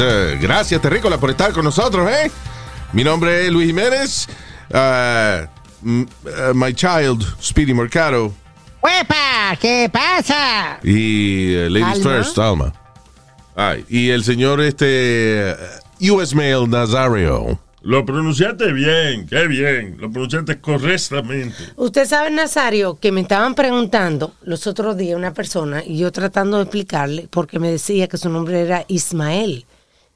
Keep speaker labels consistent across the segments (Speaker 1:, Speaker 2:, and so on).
Speaker 1: Terricolas. Eh, Gracias, Terrícola, por estar con nosotros, ¿eh? Mi nombre es Luis Jiménez. Uh, m- uh, my child, Speedy Mercado.
Speaker 2: ¡Huepa! ¿Qué pasa?
Speaker 1: Y eh, Ladies
Speaker 2: Alma.
Speaker 1: First, Alma. Ay, y el señor este eh, US Mail Nazario.
Speaker 3: Lo pronunciaste bien, qué bien. Lo pronunciaste correctamente.
Speaker 4: Usted sabe, Nazario, que me estaban preguntando los otros días una persona y yo tratando de explicarle porque me decía que su nombre era Ismael.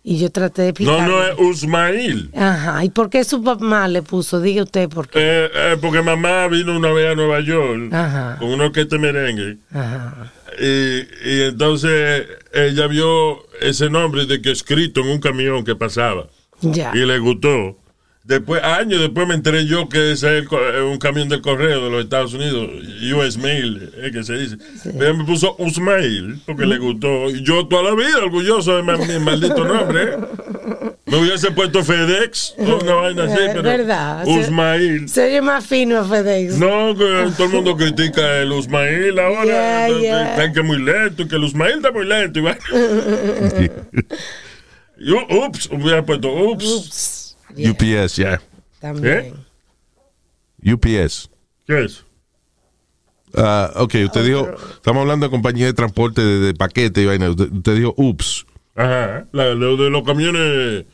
Speaker 4: Y yo traté de
Speaker 3: No,
Speaker 4: explicarle.
Speaker 3: no es Usmail.
Speaker 4: Ajá. ¿Y por qué su mamá le puso? Diga usted por qué.
Speaker 3: Eh, eh, porque mamá vino una vez a Nueva York
Speaker 4: Ajá.
Speaker 3: con una orquesta merengue.
Speaker 4: Ajá.
Speaker 3: Y, y entonces ella vio ese nombre de que escrito en un camión que pasaba.
Speaker 4: Ya.
Speaker 3: Y le gustó. Después, años después me enteré yo que ese es el eh, un camión del correo de los Estados Unidos, US Mail, es que se dice. Pero me puso Usmail porque le gustó. Y yo toda la vida orgulloso de mi maldito nombre. ¿eh? Me hubiese puesto FedEx o una vaina así,
Speaker 4: Es
Speaker 3: pero
Speaker 4: verdad.
Speaker 3: Usmail.
Speaker 4: Se oye más fino FedEx.
Speaker 3: No, que todo el mundo critica el Usmail ahora.
Speaker 4: Yeah, yeah.
Speaker 3: Que es muy lento, que el Usmail está muy lento. Y, ups, hubiera puesto ups.
Speaker 4: Ups.
Speaker 1: UPS, ya.
Speaker 4: También.
Speaker 1: UPS.
Speaker 3: ¿Qué es?
Speaker 1: Ah, ok, usted dijo, estamos hablando de compañía de transporte de, de paquete y vaina. Usted, usted dijo, ups.
Speaker 3: Ajá, la, de los camiones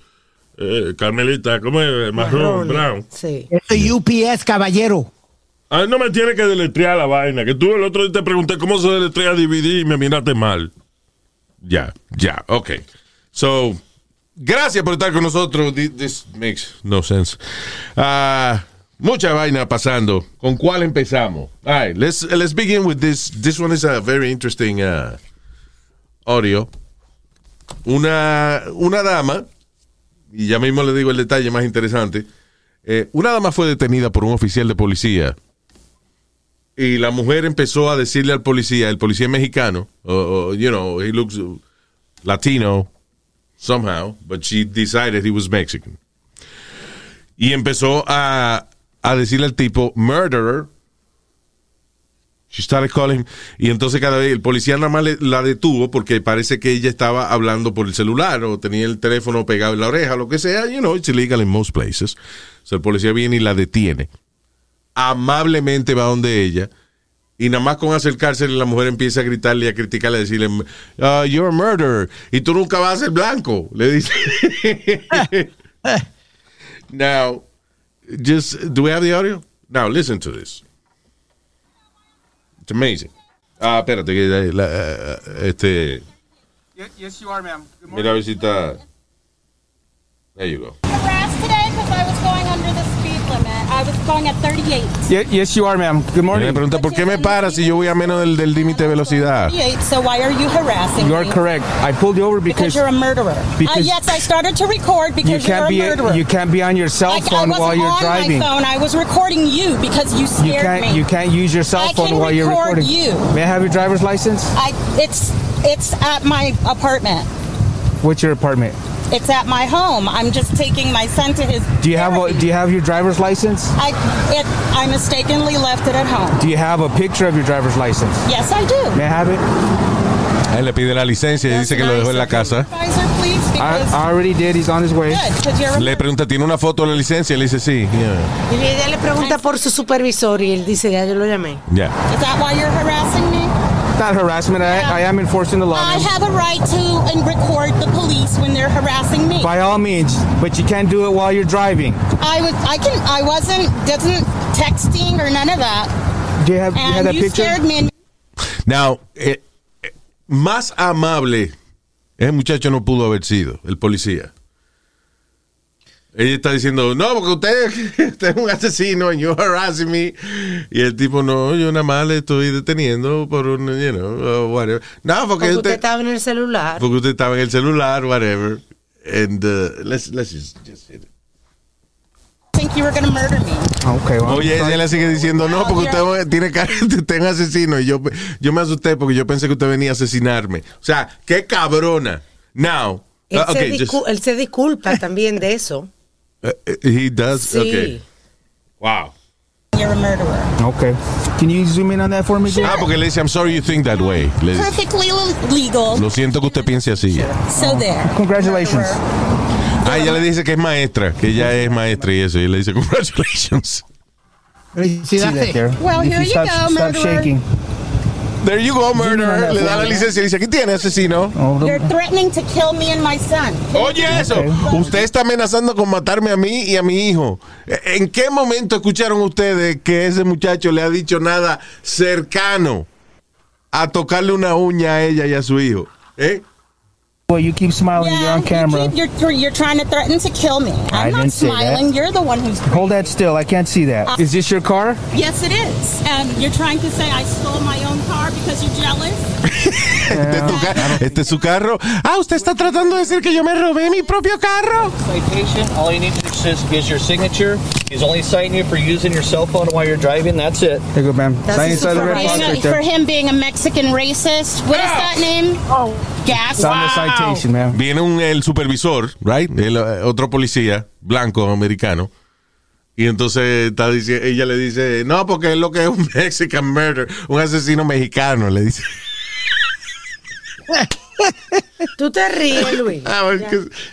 Speaker 3: eh, Carmelita, ¿cómo es? Marrón,
Speaker 4: Marrón.
Speaker 3: brown.
Speaker 4: Sí.
Speaker 2: Es UPS, caballero.
Speaker 3: Ah, no me tiene que deletrear la vaina, que tú el otro día te pregunté cómo se deletrea DVD y me miraste mal.
Speaker 1: Ya, ya, ok. So, gracias por estar con nosotros. Thi- This makes no sense. Ah, mucha vaina pasando. ¿Con cuál empezamos? All right, let's, let's begin with this. This one is a very interesting uh, audio. Una, una dama, y ya mismo le digo el detalle más interesante. eh, una dama fue detenida por un oficial de policía y la mujer empezó a decirle al policía, el policía mexicano, o, you know, he looks Latino somehow, but she decided he was Mexican. Y empezó a, a decirle al tipo, murderer. She started calling. Y entonces cada vez el policía nada más la detuvo porque parece que ella estaba hablando por el celular o tenía el teléfono pegado en la oreja, lo que sea. You know, it's illegal in most places. So el policía viene y la detiene amablemente va donde ella y nada más con acercarse la mujer empieza a gritarle y a criticarle, a decirle, "Uh, you're a murderer y tú nunca vas a ser blanco, le dice. Now, just, do we have the audio? Now, listen to this. It's amazing. Ah, espérate, que la- la- este,
Speaker 5: Yes, you are, ma'am. Good
Speaker 1: mira a ver si está. There you go.
Speaker 6: I was going at 38.
Speaker 5: Ye- yes, you are, ma'am. Good
Speaker 1: Me
Speaker 5: morning.
Speaker 1: pregunta, ¿por qué me para si yo voy a menos del del límite de velocidad?
Speaker 6: 38, so why are you harassing
Speaker 5: You are
Speaker 6: me?
Speaker 5: correct. I pulled you over
Speaker 6: Because
Speaker 5: because
Speaker 6: you're a murderer.
Speaker 5: because
Speaker 6: uh, yes, I started to record
Speaker 5: you
Speaker 6: because
Speaker 5: can't
Speaker 6: you're a
Speaker 5: be
Speaker 6: murderer.
Speaker 5: you can't be on your cell
Speaker 6: I, I
Speaker 5: phone
Speaker 6: wasn't
Speaker 5: while you're
Speaker 6: on
Speaker 5: driving.
Speaker 6: my phone. I was recording you because you
Speaker 5: You
Speaker 6: scared
Speaker 5: can't
Speaker 6: me.
Speaker 5: you can't use your cell
Speaker 6: I
Speaker 5: phone
Speaker 6: can
Speaker 5: while you're
Speaker 6: record
Speaker 5: recording.
Speaker 6: you.
Speaker 5: May I have your driver's license?
Speaker 6: I it's it's at my apartment.
Speaker 5: What's your apartment?
Speaker 6: It's at my home. I'm just taking my son to his.
Speaker 5: Do you have a, do you have your driver's license?
Speaker 6: I it I mistakenly left it at home.
Speaker 5: Do you have a picture of your driver's license?
Speaker 6: Yes, I do.
Speaker 5: May I have it?
Speaker 1: Él le pide la licencia y dice que lo dejó en la casa.
Speaker 6: Supervisor, please,
Speaker 5: I, already did. He's on his way.
Speaker 6: good, because you're a
Speaker 1: Le pregunta, ¿tiene una foto de la licencia? Le dice, sí. Yeah.
Speaker 4: Y ella le pregunta por su supervisor y él dice, ya yo lo llamé.
Speaker 1: Yeah.
Speaker 6: Is that why you're harassing me?
Speaker 5: Not harassment. I, I am enforcing the law.
Speaker 6: I have a right to and record the police when they're harassing me.
Speaker 5: By all means, but you can't do it while you're driving.
Speaker 6: I was I can I wasn't doesn't texting or none of that.
Speaker 5: Do you have, do you have
Speaker 6: And
Speaker 5: that
Speaker 6: you
Speaker 5: picture?
Speaker 6: scared me and
Speaker 1: Now, eh, eh, más amable ese muchacho no pudo haber sido, el policía. Ella está diciendo, no, porque usted, usted es un asesino and you're harassing me. Y el tipo, no, yo nada más le estoy deteniendo por un, you know, uh, whatever. No, porque,
Speaker 4: Porque usted
Speaker 1: usted,
Speaker 4: estaba en el celular.
Speaker 1: porque usted estaba en el celular, whatever. And uh, let's, let's just, just hit it.
Speaker 6: think you were going to murder me.
Speaker 5: Okay, well.
Speaker 1: Oye, ella le sigue diciendo, no, porque usted tiene cara de usted es un asesino. Y yo, yo me asusté porque yo pensé que usted venía a asesinarme. O sea, qué cabrona. Now,
Speaker 4: Él,
Speaker 1: uh,
Speaker 4: se
Speaker 1: okay, just,
Speaker 4: discu- él se disculpa también de eso.
Speaker 1: Uh, he does,
Speaker 4: Sí.
Speaker 1: okay. Wow.
Speaker 6: You're a murderer.
Speaker 5: Okay. Can you zoom in on that for me, Jay?
Speaker 1: Ah, porque le dice, I'm sorry you think that way. Le dice,
Speaker 6: Perfectly legal.
Speaker 1: Lo siento que usted piense así.
Speaker 6: So there.
Speaker 5: Congratulations.
Speaker 1: Ah, ella le dice que es maestra, que ella es maestra y eso. Y le dice, congratulations.
Speaker 6: Well, here you
Speaker 5: stop,
Speaker 6: go,
Speaker 5: stop
Speaker 6: murderer.
Speaker 5: shaking.
Speaker 1: There you go,
Speaker 5: that
Speaker 1: Le da la licencia y dice, ¿qué tiene, asesino?
Speaker 6: You're threatening to kill me and my son.
Speaker 1: Oye eso, usted está amenazando con matarme a mí y a mi hijo. ¿En qué momento escucharon ustedes que ese muchacho le ha dicho nada cercano a tocarle una uña a ella y a su hijo? ¿Eh?
Speaker 5: Boy, you keep smiling. You're on
Speaker 6: you
Speaker 5: camera.
Speaker 6: keep- you're, you're trying to threaten to kill me.
Speaker 5: I
Speaker 6: I'm not
Speaker 5: didn't say that.
Speaker 6: smiling. You're the one who's.
Speaker 5: Hold that still. I can't see that. Uh, is this your car?
Speaker 6: Yes, it is. And you're trying to say I stole my own car because you're jealous?
Speaker 1: Este es, tu ca- este es su carro. Ah, usted está tratando de decir que yo me robé mi propio carro.
Speaker 7: citation. All you need to do is, is your signature. He's only citing you for using your cell phone while you're driving. That's it.
Speaker 5: There you go, ma'am.
Speaker 4: That's
Speaker 5: Sign
Speaker 4: a
Speaker 5: inside the red
Speaker 4: supervisor.
Speaker 5: box
Speaker 6: Being a-
Speaker 5: right
Speaker 6: for
Speaker 5: there.
Speaker 6: him being a Mexican racist. What is ah! that name? Oh, gas.
Speaker 5: It's
Speaker 1: Viene un, el supervisor, right? El, eh, otro policía blanco americano. Y entonces está dice, ella le dice, no, porque es lo que es un Mexican murder, un asesino mexicano, le dice.
Speaker 4: Tú te ríes, Luis.
Speaker 1: Ah,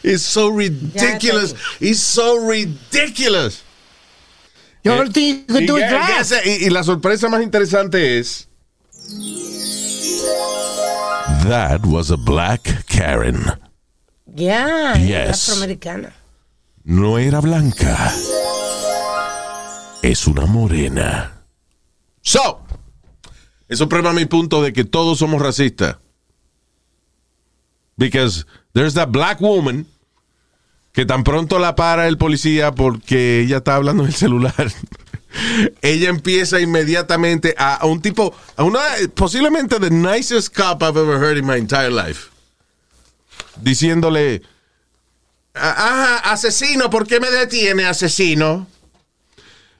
Speaker 1: It's so ridiculous. It's so ridiculous. Eh,
Speaker 2: you could do
Speaker 1: y la sorpresa más interesante es. That was a black Karen.
Speaker 4: Ya,
Speaker 1: Yes.
Speaker 4: afroamericana.
Speaker 1: No era blanca. Es una morena. So, eso prueba mi punto de que todos somos racistas. Because there's that black woman que tan pronto la para el policía porque ella está hablando en el celular. ella empieza inmediatamente a, un tipo, a una, posiblemente the nicest cop I've ever heard in my entire life. Diciéndole, Ajá, asesino, ¿por qué me detiene, asesino?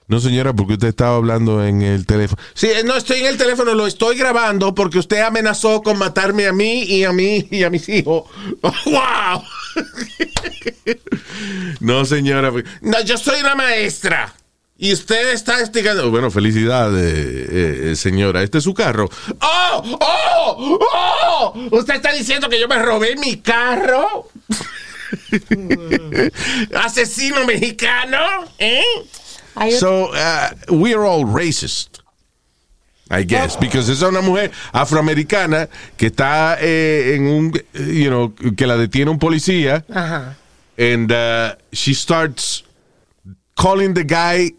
Speaker 1: No, señora, porque usted estaba hablando en el teléfono. Sí, no estoy en el teléfono, lo estoy grabando porque usted amenazó con matarme a mí y a mí y a mis hijos. ¡Wow! no, señora. No, yo soy una maestra. Y usted está estigando. Bueno, felicidades, eh, eh, señora. Este es su carro. ¡Oh! ¡Oh! ¡Oh! ¿Usted está diciendo que yo me robé mi carro? asesino mexicano, ¿eh? So, uh, we are all racist. I guess, because es una mujer afroamericana que está eh, en un, you know, que la detiene un policía,
Speaker 4: Ajá.
Speaker 1: and uh, she starts calling the guy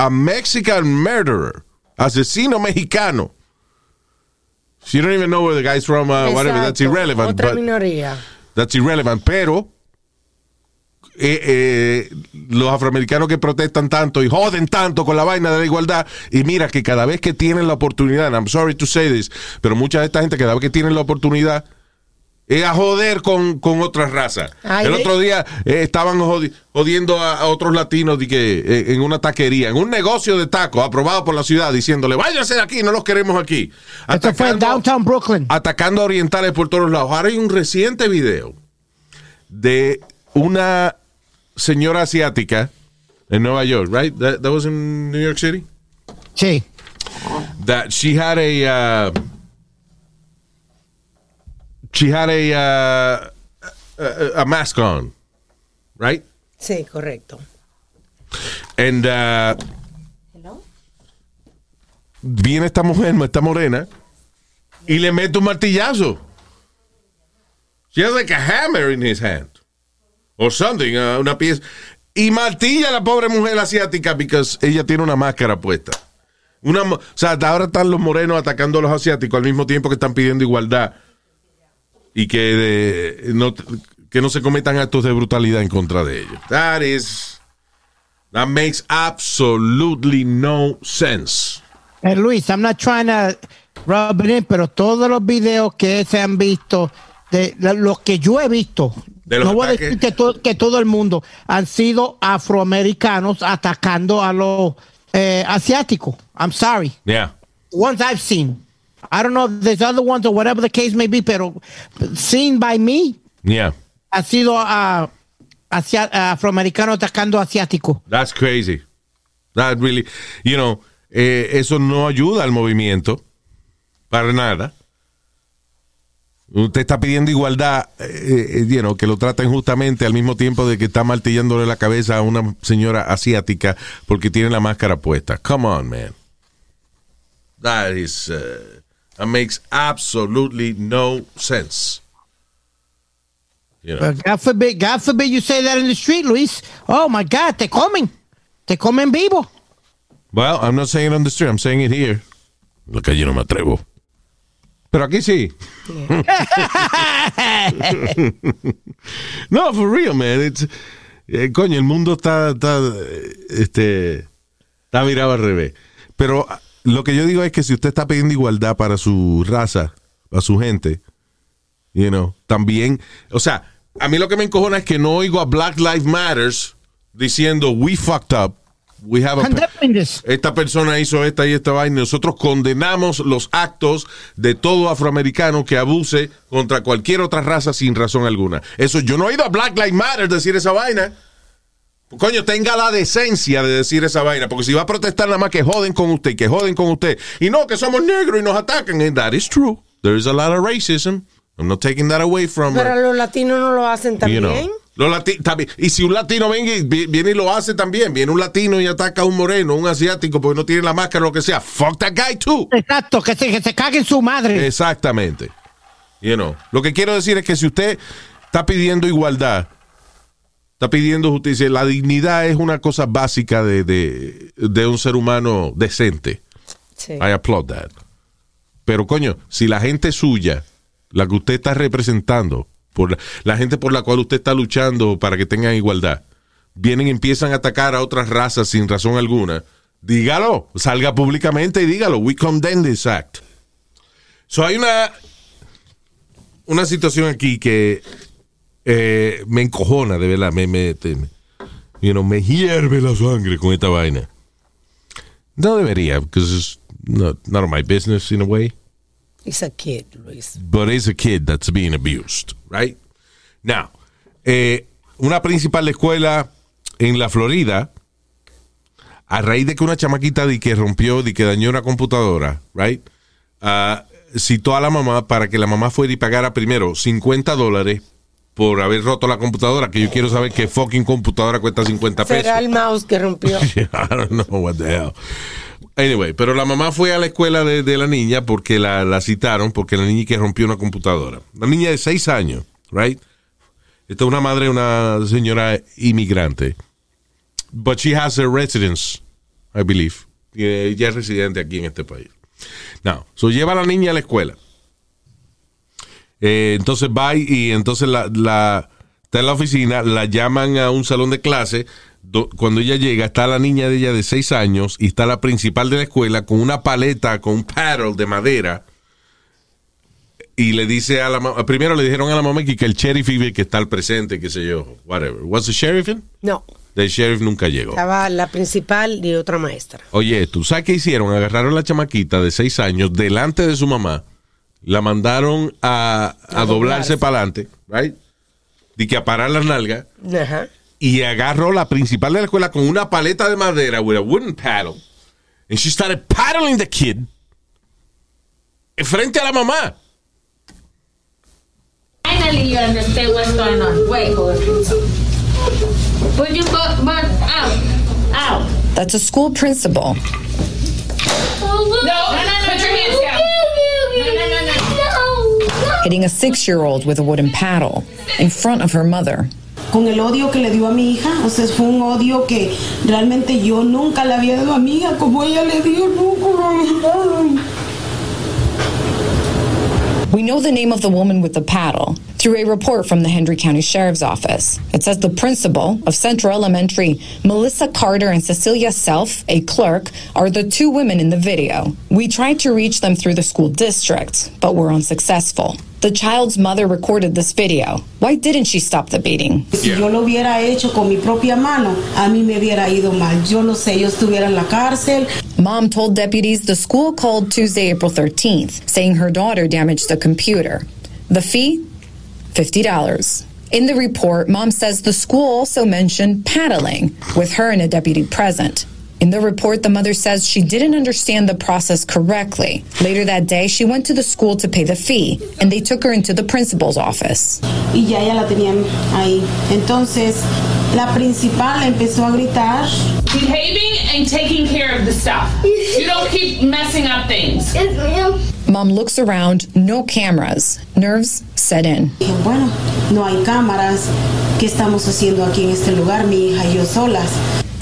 Speaker 1: a Mexican murderer, asesino mexicano. She don't even know where the guy's from, uh, whatever. That's irrelevant.
Speaker 4: Otra
Speaker 1: but-
Speaker 4: minoría.
Speaker 1: That's irrelevant, pero eh, eh, los afroamericanos que protestan tanto y joden tanto con la vaina de la igualdad, y mira que cada vez que tienen la oportunidad, and I'm sorry to say this, pero mucha de esta gente cada vez que tienen la oportunidad es a joder con, con otras razas.
Speaker 4: Ay,
Speaker 1: El otro día eh, estaban jodi- jodiendo a, a otros latinos de que, eh, en una taquería, en un negocio de tacos aprobado por la ciudad, diciéndole, váyanse de aquí, no los queremos aquí.
Speaker 2: Esto fue en
Speaker 1: Atacando-
Speaker 2: Downtown Brooklyn.
Speaker 1: atacando a orientales por todos lados. Ahora hay un reciente video de una señora asiática en Nueva York, right? That, that was in New York City.
Speaker 2: Sí.
Speaker 1: That she had a uh, she had a, uh, a a mask on, right?
Speaker 4: Sí, correcto.
Speaker 1: And uh,
Speaker 4: Hello?
Speaker 1: viene esta mujer, esta morena, y le mete un martillazo. She has like a hammer in his hand. Or something, uh, una pieza. Y martilla a la pobre mujer asiática because ella tiene una máscara puesta. Una, o sea, ahora están los morenos atacando a los asiáticos al mismo tiempo que están pidiendo igualdad. Y que de- no, que no se cometan actos de brutalidad en contra de ellos. That is, that makes absolutely no sense.
Speaker 2: Eh, Luis, I'm not trying to rub it in, pero todos los videos que se han visto, de los que yo he visto, no voy a decir que, to- que todo el mundo han sido afroamericanos atacando a los eh, asiáticos. I'm sorry.
Speaker 1: Yeah.
Speaker 2: Ones I've seen. I don't know if there's other ones or whatever the case may be, pero seen by me
Speaker 1: Yeah.
Speaker 2: ha sido ah, asia- afroamericano atacando a asiáticos.
Speaker 1: That's crazy. That really, you know, eh, eso no ayuda al movimiento para nada. Usted está pidiendo igualdad, eh, eh, you know, que lo traten justamente al mismo tiempo de que está martillándole la cabeza a una señora asiática porque tiene la máscara puesta. Come on, man. That is, uh, that makes absolutely no sense. You know.
Speaker 2: God forbid, God forbid you say that in the street, Luis. Oh my God, te comen. Te comen vivo.
Speaker 1: Well, I'm not saying it on the street, I'm saying it here. La calle no me atrevo. Pero aquí sí. no, for real, man. It's- eh, coño, el mundo está, está, este, está virado al revés. Pero lo que yo digo es que si usted está pidiendo igualdad para su raza, para su gente, you know, también, o sea, a mí lo que me encojona es que no oigo a Black Lives Matters diciendo we fucked up, we have a esta persona hizo esta y esta vaina. Nosotros condenamos los actos de todo afroamericano que abuse contra cualquier otra raza sin razón alguna. Eso yo no he oído a Black Lives Matter decir esa vaina. Coño, tenga la decencia de decir esa vaina, porque si va a protestar nada más que joden con usted, que joden con usted, y no, que somos negros y nos atacan, and that is true. There is a lot of racism. I'm not taking that away from
Speaker 4: Pero los latinos no lo hacen
Speaker 1: you
Speaker 4: también.
Speaker 1: know. Los lati- también. Y si un latino venga y vi- viene y lo hace también, viene un latino y ataca a un moreno, un asiático, porque no tiene la máscara o lo que sea, fuck that guy too.
Speaker 2: Exacto, que se, que se cague en su madre.
Speaker 1: Exactamente. You know. Lo que quiero decir es que si usted está pidiendo igualdad, está pidiendo justicia, la dignidad es una cosa básica de, de, de un ser humano decente.
Speaker 4: Sí.
Speaker 1: I applaud that. Pero coño, si la gente suya, la que usted está representando, por la, la gente por la cual usted está luchando para que tengan igualdad, vienen y empiezan a atacar a otras razas sin razón alguna, dígalo, salga públicamente y dígalo. We condemn this act. So hay una una situación aquí que eh, me encojona, de verdad, me, me, te- me- you know, me hierve la sangre con esta vaina. No debería, because it's not, none of my business in a way.
Speaker 4: It's a kid, Luis.
Speaker 1: But it's a kid that's being abused, right? Now, eh, una principal escuela en la Florida, a raíz de que una chamaquita de que rompió, de que dañó una computadora, right? Ah, citó a la mamá para que la mamá fuera y pagara primero 50 dólares por haber roto la computadora, que yo quiero saber qué fucking computadora cuesta 50 pesos.
Speaker 4: Será el mouse que rompió.
Speaker 1: I don't know what the hell. Anyway, pero la mamá fue a la escuela de, de la niña porque la, la citaron, porque la niña que rompió una computadora. La niña de seis años, right? Esta es una madre, una señora inmigrante. But she has a residence, I believe. Y ella es residente aquí en este país. Now, so lleva a la niña a la escuela. Eh, entonces va y, entonces la, la- está en la oficina, la llaman a un salón de clase. do- cuando ella llega, está la niña de ella de seis años y está la principal de la escuela con una paleta, con un paddle de madera. Y le dice a la mamá, primero le dijeron a la mamá que, que el sheriff iba que está al presente, qué sé yo, whatever. ¿Was the sheriff in?
Speaker 4: No,
Speaker 1: El sheriff nunca llegó.
Speaker 4: estaba la principal y otra maestra.
Speaker 1: Oye, ¿tú sabes qué hicieron? Agarraron a la chamaquita de seis años delante de su mamá, la mandaron a, a
Speaker 4: A
Speaker 1: doblarse para adelante, right? Y que a parar las nalgas.
Speaker 4: Ajá.
Speaker 1: Y agarró la principal de la escuela con una paleta de madera with a wooden paddle. And she started paddling the kid. Frente a la mamá.
Speaker 8: Finally, you understand what's going on. Wait. Would you go, but out, out.
Speaker 9: That's a school principal hitting a six year old with a wooden paddle in front of her mother.
Speaker 10: con el odio que le dio a mi hija. O sea, fue un odio que realmente yo nunca le había dado a mi hija como ella le dio.
Speaker 9: We know the name of the woman with the paddle. Through a report from the Hendry County Sheriff's Office. It says the principal of Central Elementary, Melissa Carter and Cecilia Self, a clerk, are the two women in the video. We tried to reach them through the school district, but were unsuccessful. The child's mother recorded this video. Why didn't she stop the beating?
Speaker 10: Si yo lo hubiera hecho con mi propia mano, a mí me hubiera ido mal. Yo no sé, yo estuviera en la cárcel.
Speaker 9: Mom told deputies the school called Tuesday, April 13th, saying her daughter damaged the computer. The fee? $50. In the report, mom says the school also mentioned paddling, with her and a deputy present. In the report, the mother says she didn't understand the process correctly. Later that day, she went to the school to pay the fee, and they took her into the principal's office.
Speaker 10: Y ya ella la tenían ahí. Entonces, la principal empezó a gritar.
Speaker 8: Behaving and taking care of the stuff. You don't keep messing up things. Yes, ma'am.
Speaker 9: Mom looks around, no cameras. Nerves set in.
Speaker 10: Dije, bueno, no hay cámaras. ¿Qué estamos haciendo aquí en este lugar, mi hija y yo solas?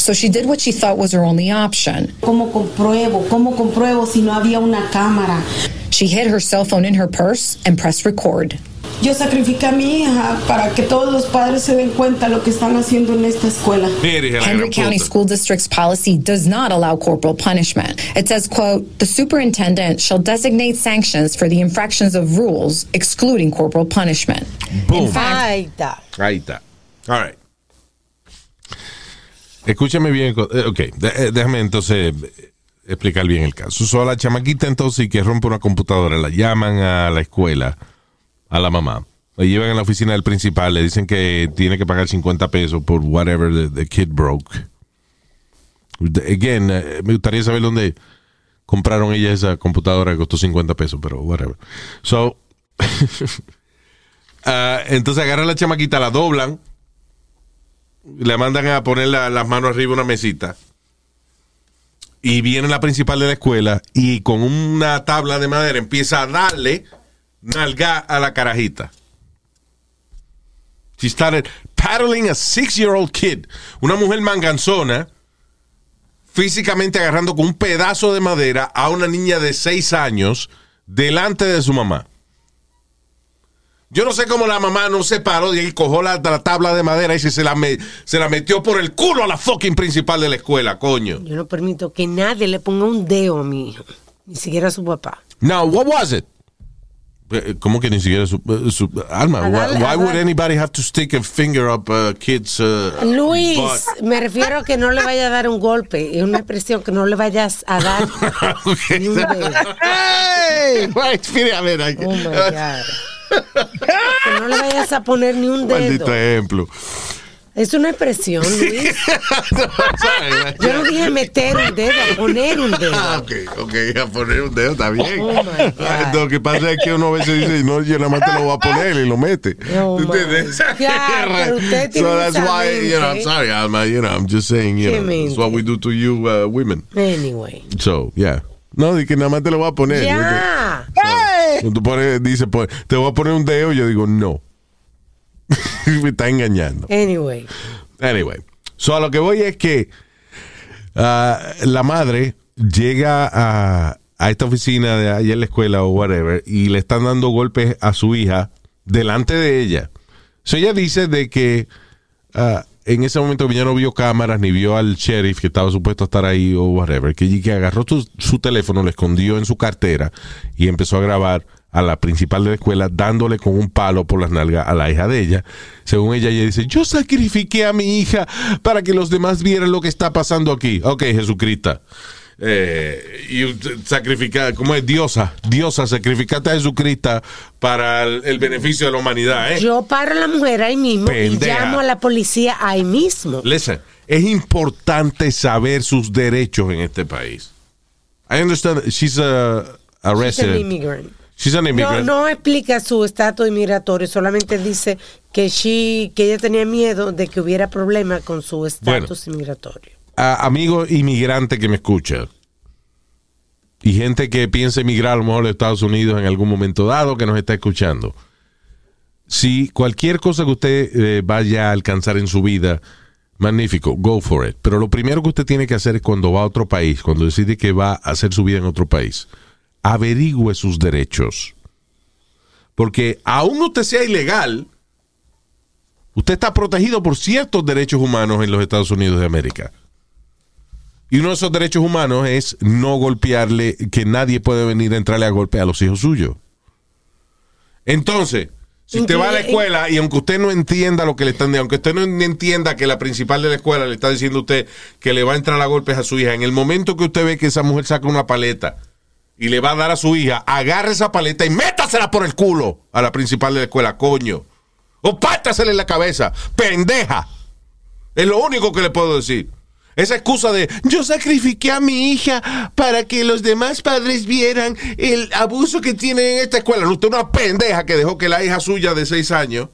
Speaker 9: So she did what she thought was her only option.
Speaker 10: ¿Cómo compruebo? ¿Cómo compruebo si no había una cámara?
Speaker 9: She hid her cell phone in her purse and pressed record.
Speaker 10: Yo sacrifiqué a mi hija para que todos los padres se den cuenta lo que están haciendo en esta escuela.
Speaker 9: Henry County School District's policy does not allow corporal punishment. It says, quote, the superintendent shall designate sanctions for the infractions of rules, excluding corporal punishment.
Speaker 1: Boom.
Speaker 4: Ahí está.
Speaker 1: Ahí está. All right. Escúchame bien. eh, Ok, eh, déjame entonces eh, explicar bien el caso. So, la chamaquita entonces que rompe una computadora, la llaman a la escuela, a la mamá. La llevan a la oficina del principal, le dicen que tiene que pagar 50 pesos por whatever the, kid broke. Again, me gustaría saber dónde compraron ella esa computadora que costó 50 pesos, pero whatever. So, ah, entonces agarran la chamaquita, la doblan, le mandan a poner la- las manos arriba una mesita. Y viene la principal de la escuela y con una tabla de madera empieza a darle nalga a la carajita. She started paddling a six-year-old kid. Una mujer manganzona, físicamente agarrando con un pedazo de madera a una niña de seis años delante de su mamá. Yo no sé cómo la mamá no se paró y cogió la, la tabla de madera y se, se la, me- se la metió por el culo a la fucking principal de la escuela, coño.
Speaker 4: Yo no permito que nadie le ponga un dedo a mi hijo, ni siquiera a su papá.
Speaker 1: Now, what was it? Eh, ¿Cómo que ni siquiera su, eh, su- Alma? Why, why would anybody have to stick a finger up a kid's uh,
Speaker 4: Luis,
Speaker 1: butt?
Speaker 4: me refiero a que no le vaya a dar un golpe. Es una expresión que no le vayas a dar ni un dedo.
Speaker 1: Hey, wait, a ver, aquí.
Speaker 4: Oh my God. Que no le vayas a poner ni un
Speaker 1: Maldito
Speaker 4: dedo.
Speaker 1: ejemplo.
Speaker 4: Es una expresión, Luis. Yo no dije meter un dedo, poner un dedo.
Speaker 1: Ah, ok, ok, a poner un dedo está bien.
Speaker 4: Oh, my God.
Speaker 1: Lo que pasa es que uno a veces dice, no, yo nada más te lo voy a poner y lo mete.
Speaker 4: Oh,
Speaker 1: ¿Entiendes?
Speaker 4: God, pero usted tiene
Speaker 1: so that's why, you know, I'm
Speaker 4: mente.
Speaker 1: sorry, Alma, you know, I'm just saying, you know, that's what we do to you uh, women.
Speaker 4: Anyway.
Speaker 1: So, yeah. No, di que nada más te lo voy a poner.
Speaker 4: Ya.
Speaker 1: Cuando tú pones, dice, pues, te voy a poner un dedo, yo digo, no. Me está engañando.
Speaker 4: Anyway.
Speaker 1: Anyway, so a lo que voy es que ah, la madre llega a, a esta oficina de allá en la escuela o whatever y le están dando golpes a su hija delante de ella. So ella dice de que ah, en ese momento ella no vio cámaras ni vio al sheriff que estaba supuesto a estar ahí o whatever, que, que agarró su, su teléfono, lo escondió en su cartera y empezó a grabar a la principal de la escuela dándole con un palo por las nalgas a la hija de ella. Según ella, ella dice, yo sacrifiqué a mi hija para que los demás vieran lo que está pasando aquí. Ok, Jesucristo. Eh, y usted sacrifica, ¿cómo es? Diosa, diosa, sacrificaste a Jesucristo para el, el beneficio de la humanidad, ¿eh?
Speaker 4: Yo paro a la mujer ahí mismo
Speaker 1: Pendeja.
Speaker 4: y llamo a la policía ahí mismo.
Speaker 1: Listen, es importante saber sus derechos en este país. I understand she's a, a
Speaker 4: She's an
Speaker 1: resident.
Speaker 4: immigrant.
Speaker 1: She's an
Speaker 4: No,
Speaker 1: immigrant.
Speaker 4: no explica su estatus inmigratorio, solamente dice que, she, que ella tenía miedo de que hubiera problema con su estatus inmigratorio.
Speaker 1: A- amigo inmigrante que me escucha y gente que piensa emigrar a lo mejor a Estados Unidos en algún momento dado que nos está escuchando. Si cualquier cosa que usted eh, vaya a alcanzar en su vida, magnífico, go for it. Pero lo primero que usted tiene que hacer es cuando va a otro país, cuando decide que va a hacer su vida en otro país, averigüe sus derechos. Porque aún usted sea ilegal, usted está protegido por ciertos derechos humanos en los Estados Unidos de América. Y uno de esos derechos humanos es no golpearle, que nadie puede venir a entrarle a golpe a los hijos suyos. Entonces, si usted va a la escuela y aunque usted no entienda lo que le están diciendo, aunque usted no entienda que la principal de la escuela le está diciendo a usted que le va a entrar a golpes a su hija, en el momento que usted ve que esa mujer saca una paleta y le va a dar a su hija, agarre esa paleta y métasela por el culo a la principal de la escuela, coño. O pártasela en la cabeza, pendeja. Es lo único que le puedo decir. Esa excusa de yo sacrifiqué a mi hija para que los demás padres vieran el abuso que tiene en esta escuela. Usted es una pendeja que dejó que la hija suya de seis años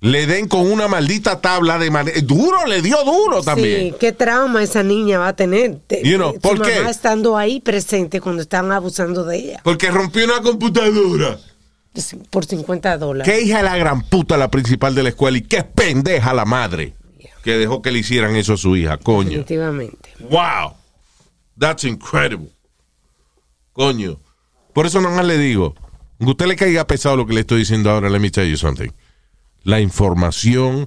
Speaker 1: le den con una maldita tabla de manera. Duro, le dio duro también.
Speaker 4: Sí, qué trauma esa niña va a tener. Te-
Speaker 1: You know,
Speaker 4: su
Speaker 1: ¿por
Speaker 4: mamá
Speaker 1: qué?
Speaker 4: estando ahí presente cuando estaban abusando de ella.
Speaker 1: Porque rompió una computadora.
Speaker 4: Por 50 dólares.
Speaker 1: Qué hija de la gran puta la principal de la escuela y qué pendeja la madre que dejó que le hicieran eso a su hija, coño.
Speaker 4: Definitivamente.
Speaker 1: Wow. That's incredible. Coño. Por eso nomás le digo, a usted le caiga pesado lo que le estoy diciendo ahora, let me tell you something. La información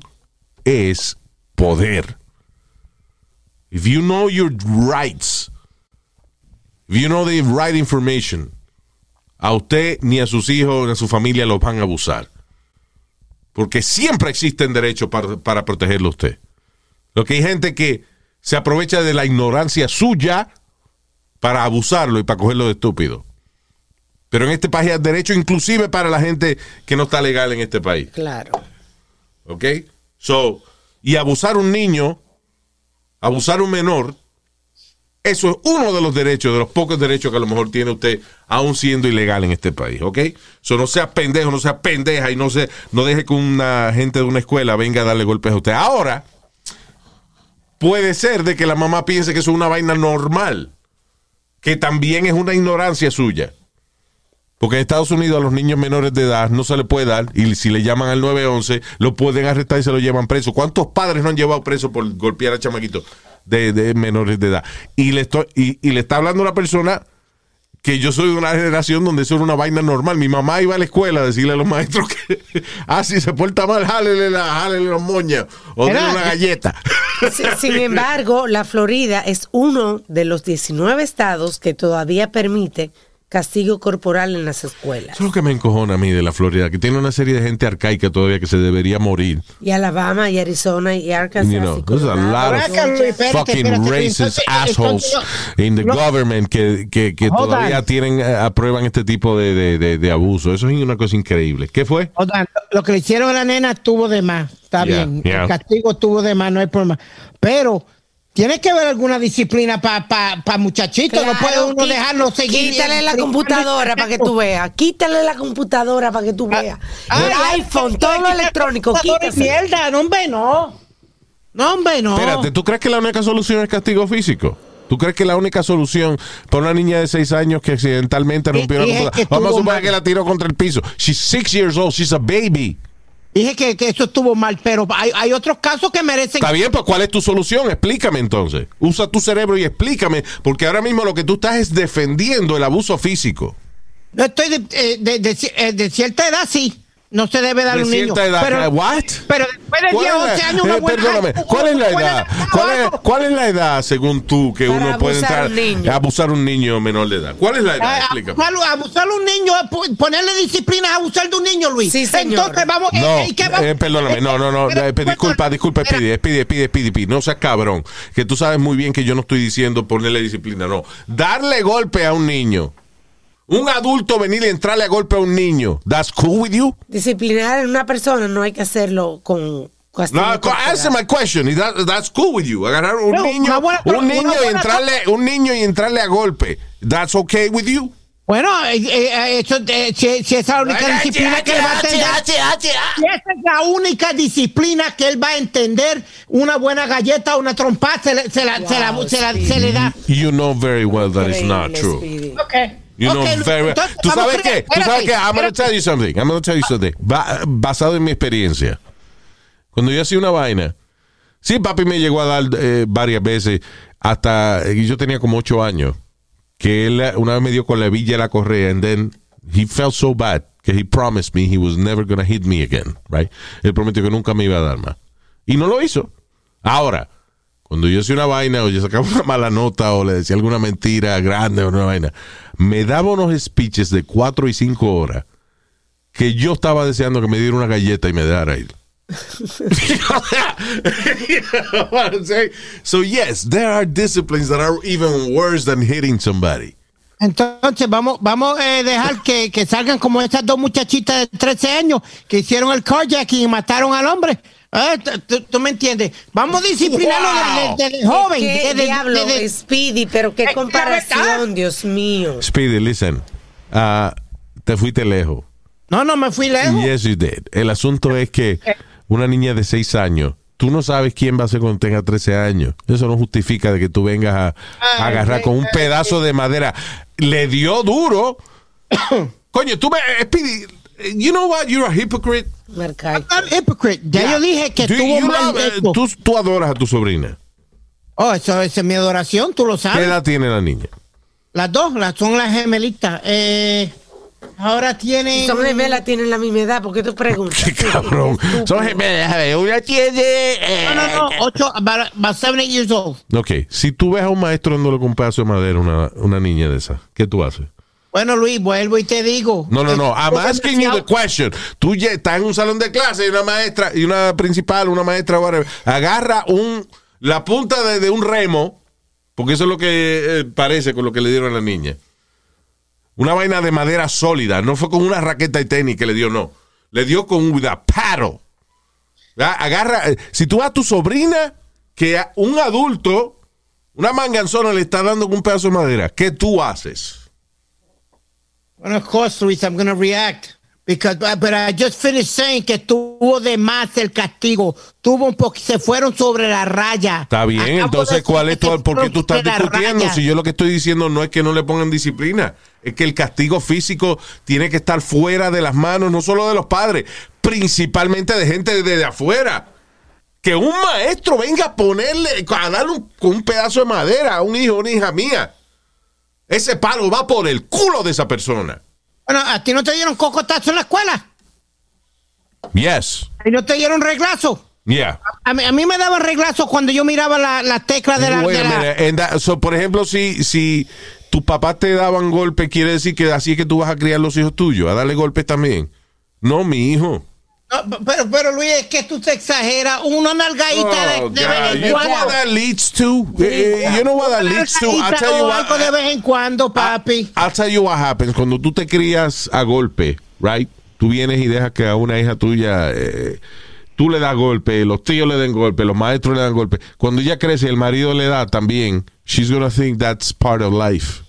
Speaker 1: es poder. If you know your rights, if you know the right information, a usted ni a sus hijos ni a su familia los van a abusar. Porque siempre existen derechos para, para protegerlo a usted. Lo que hay gente que se aprovecha de la ignorancia suya para abusarlo y para cogerlo de estúpido. Pero en este país hay derecho inclusive para la gente que no está legal en este país.
Speaker 4: Claro.
Speaker 1: ¿Ok? So, y abusar un niño, abusar un menor, eso es uno de los derechos, de los pocos derechos que a lo mejor tiene usted, aún siendo ilegal en este país, ¿ok? So, no sea pendejo, no sea pendeja y no, se, no deje que una gente de una escuela venga a darle golpes a usted. Ahora, puede ser de que la mamá piense que eso es una vaina normal, que también es una ignorancia suya. Porque en Estados Unidos a los niños menores de edad no se le puede dar y si le llaman al 911 lo pueden arrestar y se lo llevan preso. ¿Cuántos padres no han llevado preso por golpear a chamaquitos de, menores de edad? Y le, estoy, y, y le está hablando una persona que yo soy de una generación donde eso era una vaina normal. Mi mamá iba a la escuela a decirle a los maestros que, ah, si se porta mal, jálele, la, jálele los moños o dale una galleta.
Speaker 4: Sin, sin embargo, la Florida es uno de los 19 estados que todavía permite castigo corporal en las escuelas.
Speaker 1: Eso es lo que me encojona a mí de la Florida, que tiene una serie de gente arcaica todavía que se debería morir.
Speaker 4: Y Alabama, y Arizona, y Arkansas.
Speaker 1: You know,
Speaker 4: y
Speaker 1: there's a lot of
Speaker 2: Espérate,
Speaker 1: fucking
Speaker 2: espérate.
Speaker 1: racist
Speaker 2: Entonces,
Speaker 1: assholes
Speaker 2: entonces,
Speaker 1: in the
Speaker 2: no.
Speaker 1: government que, que, que todavía
Speaker 2: on.
Speaker 1: tienen, eh, aprueban este tipo de, de, de- de abuso. Eso es una cosa increíble. ¿Qué fue?
Speaker 2: Lo que le hicieron a la nena estuvo de más. Está
Speaker 1: Yeah,
Speaker 2: bien.
Speaker 1: yeah.
Speaker 2: El castigo estuvo de más, no hay problema. Pero tiene que haber alguna disciplina para pa, pa muchachitos. no puede uno dejarlo seguir.
Speaker 4: Quítale la computadora para que tú veas. Quítale la computadora para que tú veas.
Speaker 2: Ay,
Speaker 4: el iPhone, todo lo electrónico, quítaselo.
Speaker 2: Mierda, no, hombre, no. No, hombre, no.
Speaker 1: Espérate, ¿tú crees que la única solución es castigo físico? ¿Tú crees que la única solución para una niña de seis años que accidentalmente rompió la computadora? Vamos a
Speaker 2: mal.
Speaker 1: que la tiró contra el piso. She's six years old, she's a baby.
Speaker 2: Dije que, que eso estuvo mal, pero hay, hay otros casos que merecen.
Speaker 1: Está bien, pues ¿cuál es tu solución? Explícame entonces. Usa tu cerebro y explícame, porque ahora mismo lo que tú estás es defendiendo el abuso físico.
Speaker 2: No estoy de, eh, de, de de cierta edad, sí. No se debe dar a
Speaker 1: De
Speaker 2: un niño.
Speaker 1: edad,
Speaker 2: Pero,
Speaker 1: ¿what?
Speaker 2: pero después de
Speaker 1: ¿Cuál
Speaker 2: 10,
Speaker 1: es la-
Speaker 2: 11 años, una
Speaker 1: eh,
Speaker 2: buena.
Speaker 1: perdóname, ¿cuál es la edad? ¿Cuál es, cuál es la edad, según tú, que
Speaker 4: Para
Speaker 1: uno puede entrar
Speaker 4: a un
Speaker 1: a abusar a un niño menor de edad? ¿Cuál es la edad? Explícame.
Speaker 2: abusar, abusar a un niño, ponerle disciplina es abusar de un niño, Luis.
Speaker 4: Sí, señor.
Speaker 2: Entonces vamos. eh,
Speaker 1: No,
Speaker 2: eh, ¿qué vamos-
Speaker 1: eh, perdóname, no, no, no,
Speaker 2: Espera,
Speaker 1: eh, pe- disculpa, disculpa, pide, pide, pide, pide, no seas cabrón, que tú sabes muy bien que yo no estoy diciendo ponerle disciplina, no, darle golpe a un niño, un adulto venir y entrarle a golpe a un niño, that's cool with you?
Speaker 4: Disciplinar a una persona no hay que hacerlo con
Speaker 1: No, answer my question. Is that- that's cool with you. Agarrar un
Speaker 2: No,
Speaker 1: niño,
Speaker 2: una buena-
Speaker 1: un
Speaker 2: una
Speaker 1: niño y entrarle, un niño y entrarle a golpe. That's okay with you.
Speaker 2: Bueno, eh, eh, eso, eh, si, si es la única disciplina que él va a entender. Si esa es la única disciplina que él va a entender, una buena galleta una trompa se, le- se la, se, la, se, la- se le da.
Speaker 1: You know very well that it's not true.
Speaker 4: Speedy.
Speaker 2: Ok.
Speaker 1: You know very well. ¿Tú sabes qué? ¿Tú sabes qué? I'm gonna tell you something. I'm gonna tell you something. Ba- basado en mi experiencia. Cuando yo hacía una vaina, sí, papi me llegó a dar eh, varias veces, hasta yo tenía como ocho años, que él una vez me dio con la villa la correa, and then he felt so bad que he promised me he was never gonna hit me again, right? Él prometió que nunca me iba a dar más. Y no lo hizo. Ahora, cuando yo hacía una vaina o yo sacaba una mala nota o le decía alguna mentira grande o una vaina, me daba unos speeches de cuatro y cinco horas que yo estaba deseando que me diera una galleta y me I'm saying? So yes, there are disciplines that are even worse than hitting somebody.
Speaker 2: Entonces vamos, vamos a dejar que, que salgan como esas dos muchachitas de 13 años que hicieron el carjacking y mataron al hombre. Ah, ¿Tú me entiendes? Vamos a disciplinarlo
Speaker 4: Wow.
Speaker 2: desde, desde joven.
Speaker 4: ¿Qué
Speaker 2: desde-
Speaker 4: diablo,
Speaker 2: desde-
Speaker 4: Speedy? Pero qué comparación, Dios mío.
Speaker 1: Speedy, listen. Ah, te fuiste lejos.
Speaker 2: No, no me fui lejos.
Speaker 1: Yes, you did. El asunto es que una niña de 6 años, tú no sabes quién va a ser cuando tenga 13 años. Eso no justifica de que tú vengas a, a agarrar con un pedazo de madera. Le dio duro. Coño, tú me. Speedy, you know what? You're a hypocrite.
Speaker 2: I'm not a hypocrite. Ya yo dije que
Speaker 1: Do
Speaker 2: tuvo
Speaker 1: you
Speaker 2: mal
Speaker 1: love-
Speaker 2: esto.
Speaker 1: tú, tú adoras a tu sobrina.
Speaker 2: Oh, eso, esa es mi adoración, tú lo
Speaker 1: ¿Qué
Speaker 2: sabes.
Speaker 1: edad tiene la niña?
Speaker 2: Las dos, las, son las gemelitas. Eh, ahora tienen...
Speaker 4: Son gemelas, tienen la misma edad. ¿Por qué tú preguntas?
Speaker 1: Cabrón. Son gemelas. a ver, Una tiene. eh,
Speaker 2: No, no, no, ocho, about, about seven, eight years old.
Speaker 1: Ok, si tú ves a un maestro dándole con un pedazo de madera a una, una niña de esa, ¿qué tú haces?
Speaker 2: Bueno, Luis, vuelvo y te digo.
Speaker 1: No, no, no. I'm asking you the question. Tú ya estás en un salón de clase y una maestra, y una principal, una maestra, whatever, agarra un, la punta de, de un remo, porque eso es lo que eh, parece con lo que le dieron a la niña. Una vaina de madera sólida. No fue con una raqueta de tenis que le dio, no. Le dio con a paddle. Agarra. eh, Si tú vas a tu sobrina, que a un adulto, una manganzona le está dando con un pedazo de madera, ¿qué tú haces?
Speaker 2: Bueno, of course, Luis, I'm going to react. Because, but I just finished saying que tuvo de más el castigo. Tuvo un poco, se fueron sobre la raya.
Speaker 1: Está bien,
Speaker 2: Acabo
Speaker 1: entonces,
Speaker 2: de
Speaker 1: ¿cuál es tu, por qué tú estás discutiendo?
Speaker 2: raya.
Speaker 1: Si yo lo que estoy diciendo no es que no le pongan disciplina, es que el castigo físico tiene que estar fuera de las manos, no solo de los padres, principalmente de gente desde afuera. Que un maestro venga a ponerle, a darle un, un pedazo de madera a un hijo una hija mía. Ese palo va por el culo de esa persona.
Speaker 2: Bueno, ¿a ti no te dieron cocotazo en la escuela?
Speaker 1: Yes.
Speaker 2: ¿Y no te dieron reglazo?
Speaker 1: Yeah.
Speaker 2: A mí, a mí me daban reglazo cuando yo miraba la, la tecla de la...
Speaker 1: Wait
Speaker 2: de la-
Speaker 1: that- so, por ejemplo, si, si tus papás te daban golpes, quiere decir que así es que tú vas a criar los hijos tuyos, a darle golpes también. No, mi hijo.
Speaker 2: No, pero, pero Luis, es que tú te exageras. Una nalgadita
Speaker 1: Oh,
Speaker 2: de, de vez en
Speaker 1: You know
Speaker 2: cuando.
Speaker 1: what that leads to? Eh, you know what that leads to? I'll tell you what.
Speaker 2: de vez en cuando, papi.
Speaker 1: I'll tell you what happens. Cuando tú te crías a golpe, right? Tú vienes y dejas que a una hija tuya eh, tú le das golpe, los tíos le den golpe, los maestros le dan golpe. Cuando ella crece, el marido le da también. She's gonna think that's part of life.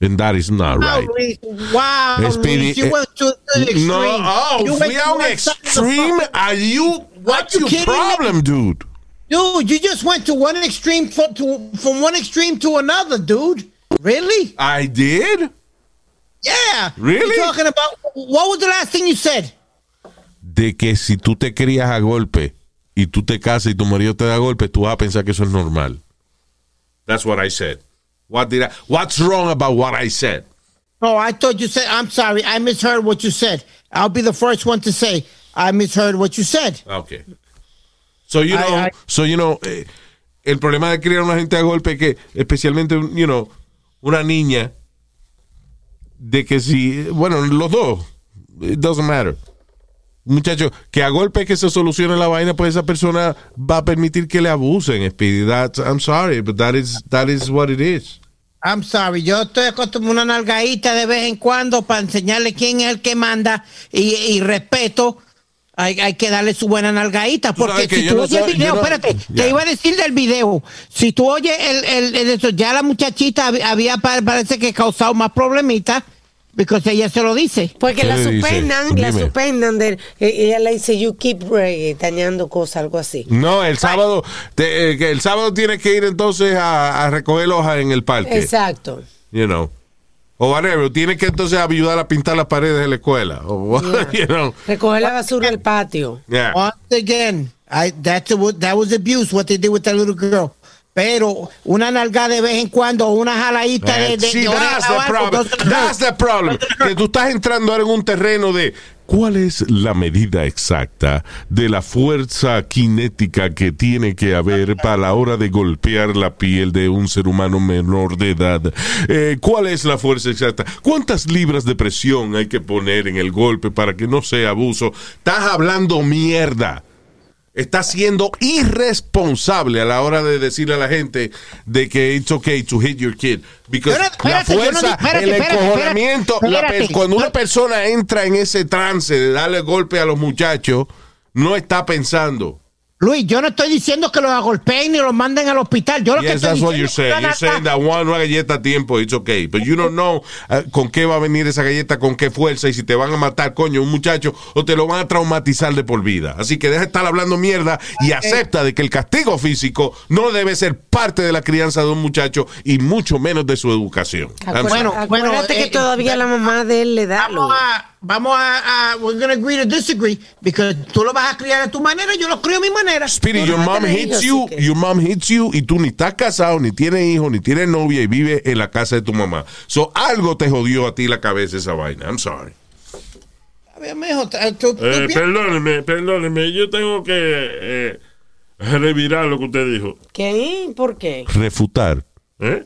Speaker 1: And that is not
Speaker 2: Wow,
Speaker 1: right.
Speaker 2: Luis. Wow,
Speaker 1: Speedy,
Speaker 2: you went to the extreme.
Speaker 1: No, oh,
Speaker 2: You
Speaker 1: fui
Speaker 2: went
Speaker 1: a
Speaker 2: to
Speaker 1: un
Speaker 2: one side of the
Speaker 1: extreme. Are you? What's
Speaker 2: you
Speaker 1: your
Speaker 2: kidding me?
Speaker 1: problem, dude?
Speaker 2: Dude, you just went to one extreme fo- to, from one extreme to another, dude. Really?
Speaker 1: I did.
Speaker 2: Yeah.
Speaker 1: Really?
Speaker 2: You're talking about what was the last thing you said?
Speaker 1: De que si tú te crías a golpe y tú te casas y tu marido te da golpe, tú vas a pensar que eso es normal. That's what I said. What did I, what's wrong about what I said?
Speaker 2: Oh, I thought you said. I'm sorry, I misheard what you said. I'll be the first one to say I misheard what you said.
Speaker 1: Okay. So you know,
Speaker 2: I-
Speaker 1: so you know, eh, el problema de criar a una gente a golpe que, especialmente, you know, una niña, de que si, bueno, los dos, it doesn't matter. Muchacho, que a golpe que se solucione la vaina, pues esa persona va a permitir que le abusen, Speedy. That's, I'm sorry, but that is, that is what it is.
Speaker 2: I'm sorry, yo estoy acostumbrado a una nalgadita de vez en cuando para enseñarle quién es el que manda y, y respeto. Hay, hay que darle su buena nalgadita. Porque si tú
Speaker 1: no
Speaker 2: oyes el video,
Speaker 1: no-
Speaker 2: espérate, te iba a decir del video. Si tú oyes el, el, el eso, ya la muchachita hab- había, pa- parece que causado más problemitas, porque ella se lo dice.
Speaker 4: Porque
Speaker 1: ¿Qué
Speaker 4: la suspendan, la suspendan. De, eh, ella le dice, you keep dañando cosas, algo así.
Speaker 1: No, el sábado, te- eh, que el sábado tienes que ir entonces a, a recoger hojas en el parque.
Speaker 4: Exacto.
Speaker 1: you know. O whatever, tiene que entonces ayudar a pintar las paredes de la escuela. O, you know.
Speaker 4: Recoger la basura del patio.
Speaker 1: Yeah.
Speaker 2: Once again, I, that's a, that was abuse, what they did with that little girl. Pero una nalga de vez en cuando, una jaladita de, de,
Speaker 1: Sí,
Speaker 2: de
Speaker 1: that's the problem. That's the problem. Que tú estás entrando ahora en un terreno de cuál es la medida exacta de la fuerza cinética que tiene que haber para la hora de golpear la piel de un ser humano menor de edad. Eh, ¿Cuál es la fuerza exacta? ¿Cuántas libras de presión hay que poner en el golpe para que no sea abuso? Estás hablando mierda está siendo irresponsable a la hora de decirle a la gente de que it's okay to hit your kid. Because la
Speaker 2: espérate, no
Speaker 1: fuerza,
Speaker 2: di- espérate,
Speaker 1: el encojonamiento,
Speaker 2: espérate,
Speaker 1: la cuando una persona entra en ese trance de darle golpe a los muchachos, no está pensando.
Speaker 2: Luis, yo no estoy diciendo que los golpeen ni los manden al hospital. Yo lo que estoy
Speaker 1: that's what
Speaker 2: diciendo
Speaker 1: you're
Speaker 2: es que
Speaker 1: saying. You're saying that one, una galleta a tiempo, it's okay. But you don't know uh, con qué va a venir esa galleta, con qué fuerza, y si te van a matar, coño, un muchacho, o te lo van a traumatizar de por vida. Así que deja de estar hablando mierda y acepta de que el castigo físico no debe ser parte de la crianza de un muchacho y mucho menos de su educación. I'm
Speaker 4: Acuérdate,
Speaker 1: sorry.
Speaker 2: Bueno, bueno,
Speaker 4: acuérdate que
Speaker 2: eh,
Speaker 4: todavía la mamá de él le da.
Speaker 2: Vamos a, vamos a, a- we're gonna agree to disagree, because tú lo vas a criar a tu manera, yo lo crío a mi manera.
Speaker 1: Speedy, your
Speaker 4: no a
Speaker 1: mom hits
Speaker 4: hijos,
Speaker 1: you,
Speaker 4: que-
Speaker 1: your mom hits you y tú ni estás casado, ni tienes hijos, ni tienes novia y vives en la casa de tu mamá. So algo te jodió a ti la cabeza esa vaina. I'm sorry.
Speaker 2: A ver, mijo, tú- tú- tú
Speaker 3: Eh,
Speaker 2: pi-
Speaker 3: perdóneme, perdóneme. Yo tengo que eh, revirar lo que usted dijo.
Speaker 4: ¿Qué? ¿Por qué?
Speaker 1: Refutar.
Speaker 3: ¿Eh?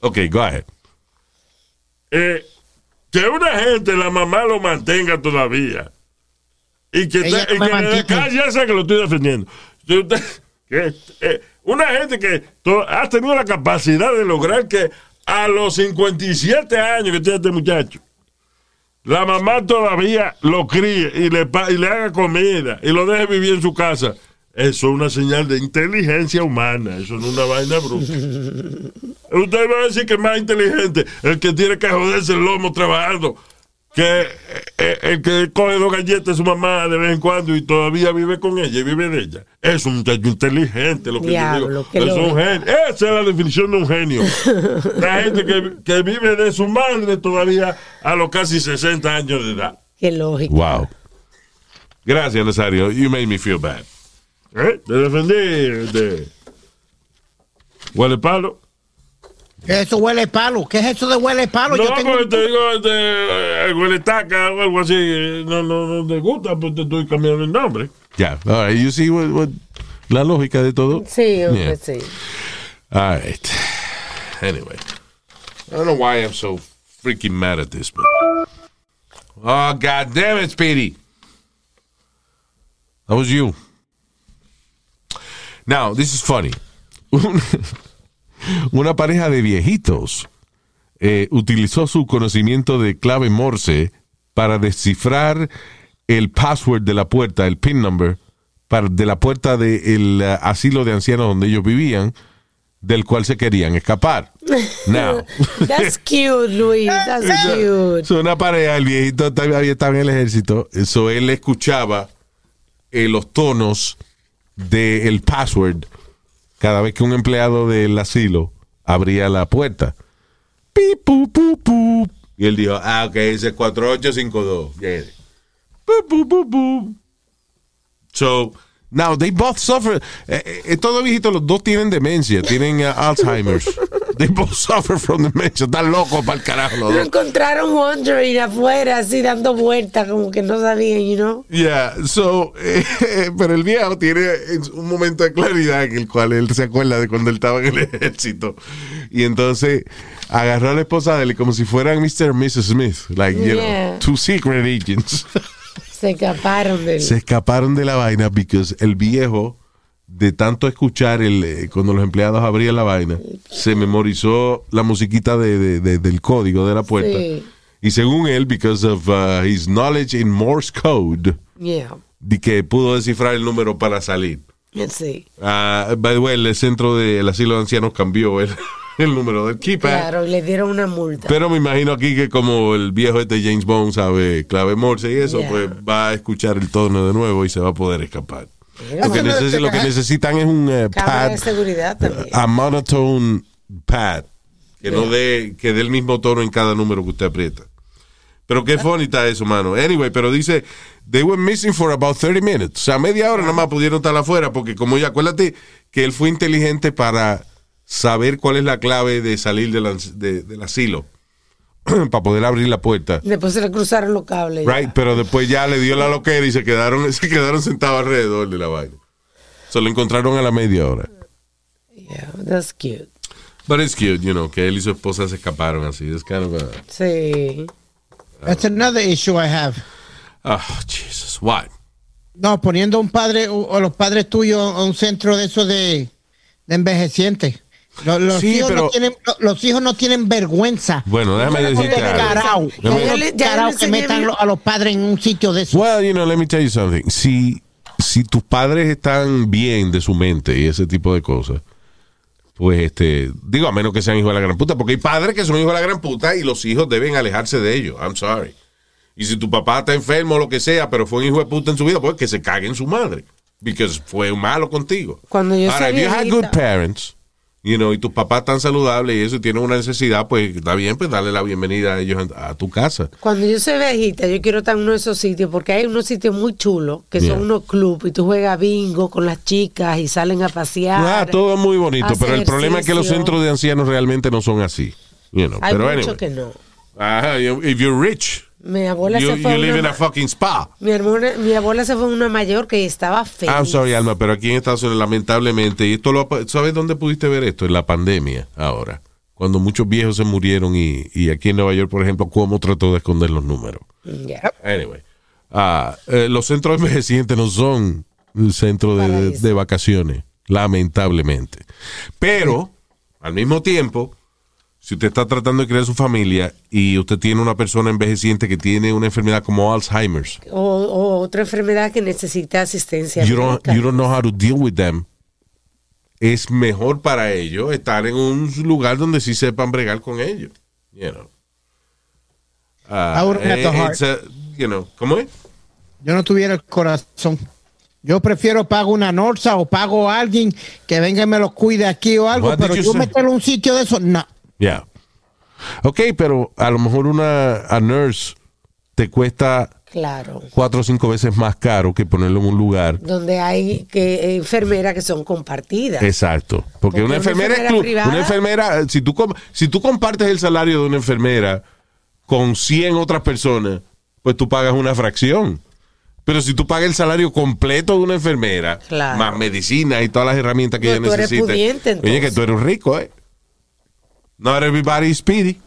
Speaker 1: Ok, go ahead.
Speaker 3: Eh, que una gente, la mamá lo mantenga todavía. Y que,
Speaker 2: Ella
Speaker 3: y que
Speaker 2: mantiene.
Speaker 3: cállese que lo estoy defendiendo. Que, eh, una gente que ha tenido la capacidad de lograr que a los 57 años que tiene este muchacho, la mamá todavía lo críe y le, y le haga comida y lo deje vivir en su casa. Eso es una señal de inteligencia humana. Eso no es una vaina bruta. Usted va a decir que es más inteligente el que tiene que joderse el lomo trabajando que eh, eh, el que coge dos galletas de su mamá de vez en cuando y todavía vive con ella y vive de ella. Es un muchacho inteligente, lo que
Speaker 4: Diablo,
Speaker 3: yo digo. Es un
Speaker 4: lógico.
Speaker 3: genio. Esa es la definición de un genio. La gente que, que vive de su madre todavía a los casi 60 años de edad.
Speaker 4: Qué lógico.
Speaker 1: Wow. Gracias, Nazario. You made me feel bad.
Speaker 3: ¿Eh? Te defendí de. Huele palo.
Speaker 2: ¿Qué eso huele palo? ¿Qué es eso de huele palo?
Speaker 3: No,
Speaker 2: Yo tengo-
Speaker 3: porque te digo, de, eh, huele taca o algo así. eh, No, no, no te gusta, pues te estoy cambiando el nombre.
Speaker 1: Ya. All right. You see what, what- la lógica de todo.
Speaker 4: Sí,
Speaker 1: Yeah.
Speaker 4: sí.
Speaker 1: All right. Anyway. I don't know why I'm so freaking mad at this, but. Oh, God damn it, Speedy. That was you. Now, this is funny. Una pareja de viejitos eh, utilizó su conocimiento de clave Morse para descifrar el password de la puerta, el PIN number, para, de la puerta del eh, asilo de ancianos donde ellos vivían, del cual se querían escapar. Now.
Speaker 4: That's cute, Luis. That's cute.
Speaker 1: Es una pareja, el viejito todavía estaba en el ejército, eso él escuchaba eh, los tonos del password cada vez que un empleado del asilo abría la puerta. Y él dijo, ah, ok, ese es 4852. Yeah. Pu, pu, pu. So, now they both suffer. Eh, eh, estos dos viejitos, los dos tienen demencia, tienen uh, Alzheimer's. They both suffer from dementia. Están locos para el carajo los
Speaker 4: Lo encontraron wandering afuera, así dando vueltas, como que no sabían, you know.
Speaker 1: Yeah, so, eh, pero el viejo tiene un momento de claridad en el cual él se acuerda de cuando él estaba en el ejército. Y entonces agarró a la esposa de él como si fueran Mr. y Mrs. Smith, like, you
Speaker 4: Yeah.
Speaker 1: know, two secret agents.
Speaker 4: Se escaparon de
Speaker 1: se escaparon de la vaina porque el viejo, de tanto escuchar el, eh, cuando los empleados abrían la vaina, se memorizó la musiquita de, de- de- del código de la puerta.
Speaker 4: Sí.
Speaker 1: Y según él, because of uh, his knowledge in Morse code,
Speaker 4: Yeah.
Speaker 1: de que pudo descifrar el número para salir.
Speaker 4: Sí.
Speaker 1: Ah, by the way, el centro del asilo de ancianos cambió el, número del keypad.
Speaker 4: Claro, y le dieron una multa.
Speaker 1: Pero me imagino aquí que como el viejo este James Bond sabe clave Morse y eso,
Speaker 4: Yeah.
Speaker 1: pues va a escuchar el tono de nuevo y se va a poder escapar. Lo que, lo necesitan es un eh,
Speaker 4: Cámara
Speaker 1: pad,
Speaker 4: de seguridad también.
Speaker 1: a monotone pad, que no dé, que dé el mismo tono en cada número que usted aprieta. Pero qué funny está eso, mano. Anyway, pero dice, they were missing for about 30 minutes. O sea, media hora nada más pudieron estar afuera porque como ya, acuérdate que él fue inteligente para saber cuál es la clave de salir del, ans- de- del asilo. para poder abrir la puerta.
Speaker 4: Después se le cruzaron los cables.
Speaker 1: Right, pero después ya le dio la loquera y se quedaron, se quedaron sentados alrededor de la vaina. Se lo encontraron a la media hora.
Speaker 4: Yeah, that's cute.
Speaker 1: But it's cute, you know, que él y su esposa se escaparon así. It's kind of a-
Speaker 4: Sí.
Speaker 2: That's another issue I have.
Speaker 1: Oh, Jesus, what?
Speaker 2: No, poniendo un padre o o los padres tuyos a un centro de eso de, de envejecientes. Los, los
Speaker 1: Sí,
Speaker 2: hijos
Speaker 1: pero-
Speaker 2: no tienen, lo- los hijos no tienen vergüenza.
Speaker 1: Bueno, déjame decirte algo.
Speaker 2: que metan a los padres en un sitio de eso.
Speaker 1: Well, you know, let me tell you something. Si, si tus padres están bien de su mente y ese tipo de cosas, pues este, digo, a menos que sean hijos de la gran puta, porque hay padres que son hijos de la gran puta y los hijos deben alejarse de ellos. I'm sorry. Y si tu papá está enfermo o lo que sea, pero fue un hijo de puta en su vida, pues que se cague en su madre. Porque fue malo contigo.
Speaker 4: Cuando yo
Speaker 1: Ahora, if you had good parents, you know, y tus papás están saludables y eso y tienen una necesidad, pues está bien, pues darle la bienvenida a ellos a, a tu casa.
Speaker 4: Cuando yo soy viejita, yo quiero estar en uno de esos sitios porque hay unos sitios muy chulos que
Speaker 1: Yeah.
Speaker 4: son unos clubs y tú juegas bingo con las chicas y salen a pasear.
Speaker 1: Ah, todo muy bonito, pero el problema es que los centros de ancianos realmente no son así. You know,
Speaker 4: Hay
Speaker 1: pero anyway.
Speaker 4: que no.
Speaker 1: Ajá, if you're rich,
Speaker 4: Mi abuela
Speaker 1: you,
Speaker 4: se fue
Speaker 1: you
Speaker 4: a
Speaker 1: live
Speaker 4: una
Speaker 1: in a fucking spa.
Speaker 4: mi, hermana- mi abuela se fue a una mayor que estaba feliz.
Speaker 1: I'm sorry, Alma, pero aquí en Estados Unidos, lamentablemente, y esto lo, ha- ¿sabes dónde pudiste ver esto? En la pandemia, ahora. Cuando muchos viejos se murieron y, y aquí en Nueva York, por ejemplo, cómo trató de esconder los números.
Speaker 4: Yeah.
Speaker 1: Anyway, ah, eh, los centros envejecientes no son un centro de,
Speaker 4: Paraíso.
Speaker 1: de vacaciones, lamentablemente. Pero, al mismo tiempo, si usted está tratando de crear su familia y usted tiene una persona envejeciente que tiene una enfermedad como Alzheimer's,
Speaker 4: O, o otra enfermedad que necesita asistencia.
Speaker 1: you don't, you don't know how to deal with them, es mejor para ellos estar en un lugar donde sí sepan bregar con ellos. You know.
Speaker 2: I wouldn't have the heart.
Speaker 1: it's a- you know, ¿Cómo es?
Speaker 2: Yo no tuviera el corazón. Yo prefiero pago una Norsa o pago a alguien que venga y me lo cuide aquí o algo,
Speaker 1: What
Speaker 2: pero yo
Speaker 1: say?
Speaker 2: meterlo en un sitio de eso, no.
Speaker 1: Ya. Ok, pero a lo mejor una a nurse te cuesta
Speaker 4: Claro.
Speaker 1: cuatro o cinco veces más caro que ponerlo en un lugar.
Speaker 4: Donde hay que, enfermeras que son compartidas.
Speaker 1: Exacto. Porque,
Speaker 4: Porque
Speaker 1: una
Speaker 4: una
Speaker 1: enfermera,
Speaker 4: enfermera
Speaker 1: exclu-
Speaker 4: privada-
Speaker 1: una enfermera, si tú, si tú compartes el salario de una enfermera con 100 otras personas, pues tú pagas una fracción. Pero si tú pagas el salario completo de una enfermera,
Speaker 4: Claro.
Speaker 1: más medicina y todas las herramientas que
Speaker 4: No,
Speaker 1: ella
Speaker 4: tú eres
Speaker 1: necesita.
Speaker 4: pudiente,
Speaker 1: Oye, que tú eres rico, ¿eh? Not everybody is speedy.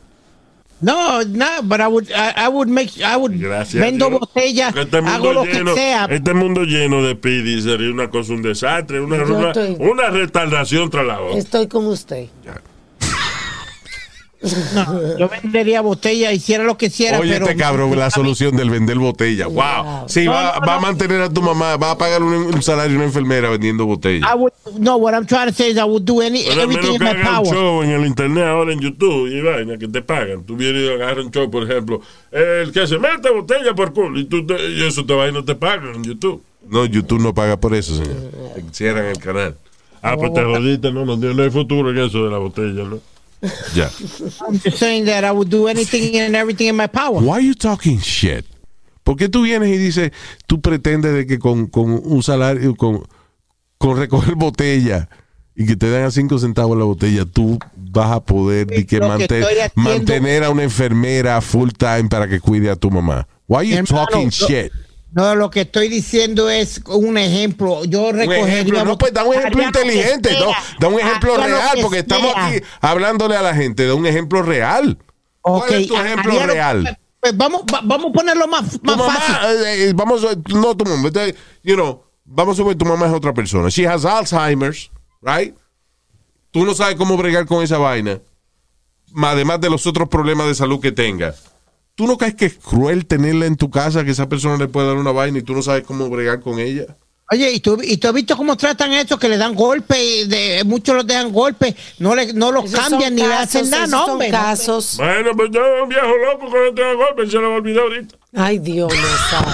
Speaker 2: No, no, but I would, I, I would make, I would
Speaker 3: Gracias.
Speaker 2: vendo
Speaker 3: Dios.
Speaker 2: botellas,
Speaker 3: este
Speaker 2: hago
Speaker 3: mundo
Speaker 2: lo
Speaker 3: lleno,
Speaker 2: que sea.
Speaker 3: Este mundo lleno de pidi sería una cosa, un desastre, una,
Speaker 4: Yo
Speaker 3: una,
Speaker 4: estoy-
Speaker 3: una retardación tras la otra.
Speaker 4: Estoy con usted.
Speaker 2: No, yo vendería botellas, hiciera lo que hiciera,
Speaker 1: Oye,
Speaker 2: pero
Speaker 1: este cabrón, la solución del vender botella. Wow. Sí,
Speaker 2: No,
Speaker 1: va,
Speaker 2: no,
Speaker 1: va a mantener a tu mamá, va a pagar un, un salario a una enfermera vendiendo.
Speaker 2: I would, no, what I'm trying to say is I would do any,
Speaker 3: Pero
Speaker 2: everything in
Speaker 3: que
Speaker 2: my
Speaker 3: haga un
Speaker 2: power.
Speaker 3: show en el internet ahora en YouTube y vaina que te pagan. Tú vienes y agarras un show, por ejemplo, el que se mete botella por culo y, tú te- y eso te va y no te pagan en YouTube.
Speaker 1: No, YouTube no paga por eso, señor. Cierran el canal.
Speaker 3: Ah, pues te jodiste, no, no, no hay futuro en eso de la botella, ¿no?
Speaker 1: Ya.
Speaker 2: I'm just saying that I would do anything and everything in my power.
Speaker 1: Why are you talking shit? ¿Por qué tú vienes y dices, tú pretendes de que con, con un salario, con, con recoger botella y que te den a cinco centavos la botella, tú vas a poder de que
Speaker 2: lo que
Speaker 1: mantener a una enfermera full time para que cuide a tu mamá? Why are you
Speaker 2: Hermano,
Speaker 1: talking shit?
Speaker 2: No, lo que estoy diciendo es un ejemplo. Yo
Speaker 1: Un
Speaker 2: recogería.
Speaker 1: ejemplo, no, pues da un ejemplo inteligente, no, da un ejemplo
Speaker 2: haría
Speaker 1: real,
Speaker 2: que
Speaker 1: porque estamos aquí hablándole a la gente, da un ejemplo real.
Speaker 2: Ok,
Speaker 1: ¿Cuál es tu ejemplo
Speaker 2: haría
Speaker 1: real?
Speaker 2: pues vamos, va- vamos a ponerlo más, más
Speaker 1: mamá,
Speaker 2: fácil.
Speaker 1: eh, eh, vamos a, no tu mamá, you know, vamos a ver, tu mamá es otra persona. She has Alzheimer's, right? Tú no sabes cómo bregar con esa vaina, además de los otros problemas de salud que tenga. ¿Tú no crees que es cruel tenerla en tu casa, que esa persona le puede dar una vaina y tú no sabes cómo bregar con ella?
Speaker 2: Oye, ¿y tú, ¿y tú has visto cómo tratan a estos que le dan golpes? y de- muchos los dejan golpes, no, le, no los
Speaker 4: Esos
Speaker 2: cambian ni le hacen nada, no,
Speaker 4: son
Speaker 2: hombre. no.
Speaker 4: casos.
Speaker 3: Bueno, pues yo un viejo loco con este golpe se lo olvidó ahorita.
Speaker 4: Ay, Dios no sabe.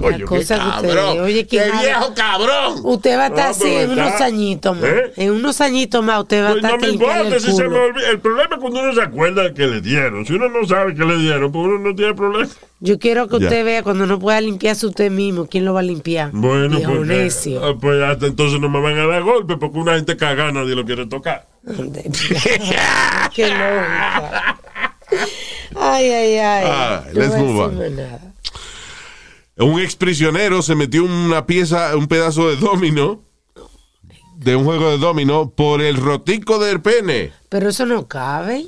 Speaker 1: Coño, qué
Speaker 4: usted-
Speaker 1: cabrón.
Speaker 4: oye,
Speaker 1: qué viejo cabrón.
Speaker 4: Usted va a estar
Speaker 3: No,
Speaker 4: así en
Speaker 3: está-
Speaker 4: unos añitos más.
Speaker 3: ¿Eh?
Speaker 4: En unos añitos más usted va a
Speaker 3: Pues
Speaker 4: estar
Speaker 3: no me importa
Speaker 4: el
Speaker 3: si se me
Speaker 4: culo.
Speaker 3: olvida. El problema es cuando uno se acuerda que le dieron. Si uno no sabe que le dieron, pues uno no tiene problema.
Speaker 4: Yo quiero que
Speaker 3: Ya.
Speaker 4: usted vea cuando no pueda limpiarse usted mismo, ¿quién lo va a limpiar?
Speaker 3: Bueno, pues,
Speaker 4: necio.
Speaker 3: eh, pues hasta entonces no me van a dar golpe porque una gente caga nadie lo quiere tocar.
Speaker 4: Qué lógica. Ay, ay, ay.
Speaker 1: Ah,
Speaker 4: No
Speaker 1: let's move on.
Speaker 4: nada.
Speaker 1: Un exprisionero se metió una pieza, un pedazo de domino, de un juego de domino, por el rotico del pene.
Speaker 4: Pero eso no cabe.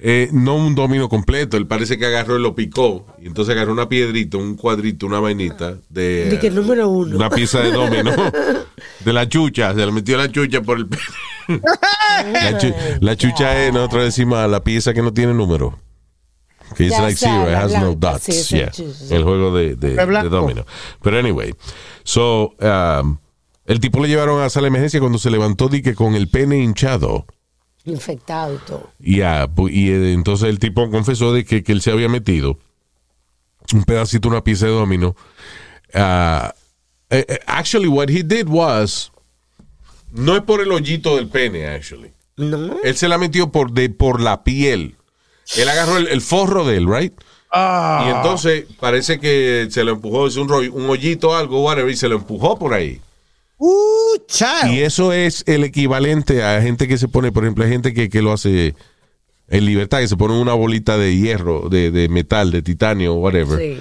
Speaker 1: Eh, no un domino completo, él parece que agarró y lo picó. Y entonces agarró una piedrita, un cuadrito, una vainita de,
Speaker 4: De que número uno.
Speaker 1: una pieza de domino de la chucha. Se le metió la chucha por el pene. La, chu- la chucha es, nosotros decimos, la pieza que no tiene número. Que es
Speaker 4: Ya
Speaker 1: like zero, it has no dots.
Speaker 4: sí,
Speaker 1: yeah.
Speaker 4: sí.
Speaker 1: El juego de, de, de domino. Pero anyway, so, um, el tipo le llevaron a sala de emergencia cuando se levantó di que con el pene hinchado.
Speaker 4: Infectado y todo.
Speaker 1: Y, ah, pu- y eh, entonces el tipo confesó de que, que él se había metido un pedacito, una pieza de domino. Eh, actually, what he did was, no es por el hoyito del pene, actually.
Speaker 4: No.
Speaker 1: Él se la metió por, de, por la piel. Él agarró el, el forro de él, right?
Speaker 2: Ah.
Speaker 1: Y entonces parece que se lo empujó, es un, rollo, un hoyito algo, whatever, y se lo empujó por ahí.
Speaker 2: Uh, child.
Speaker 1: Y eso es el equivalente a gente que se pone, por ejemplo, hay gente que, que lo hace en libertad, que se pone una bolita de hierro, de, de metal, de titanio, whatever,
Speaker 4: Sí.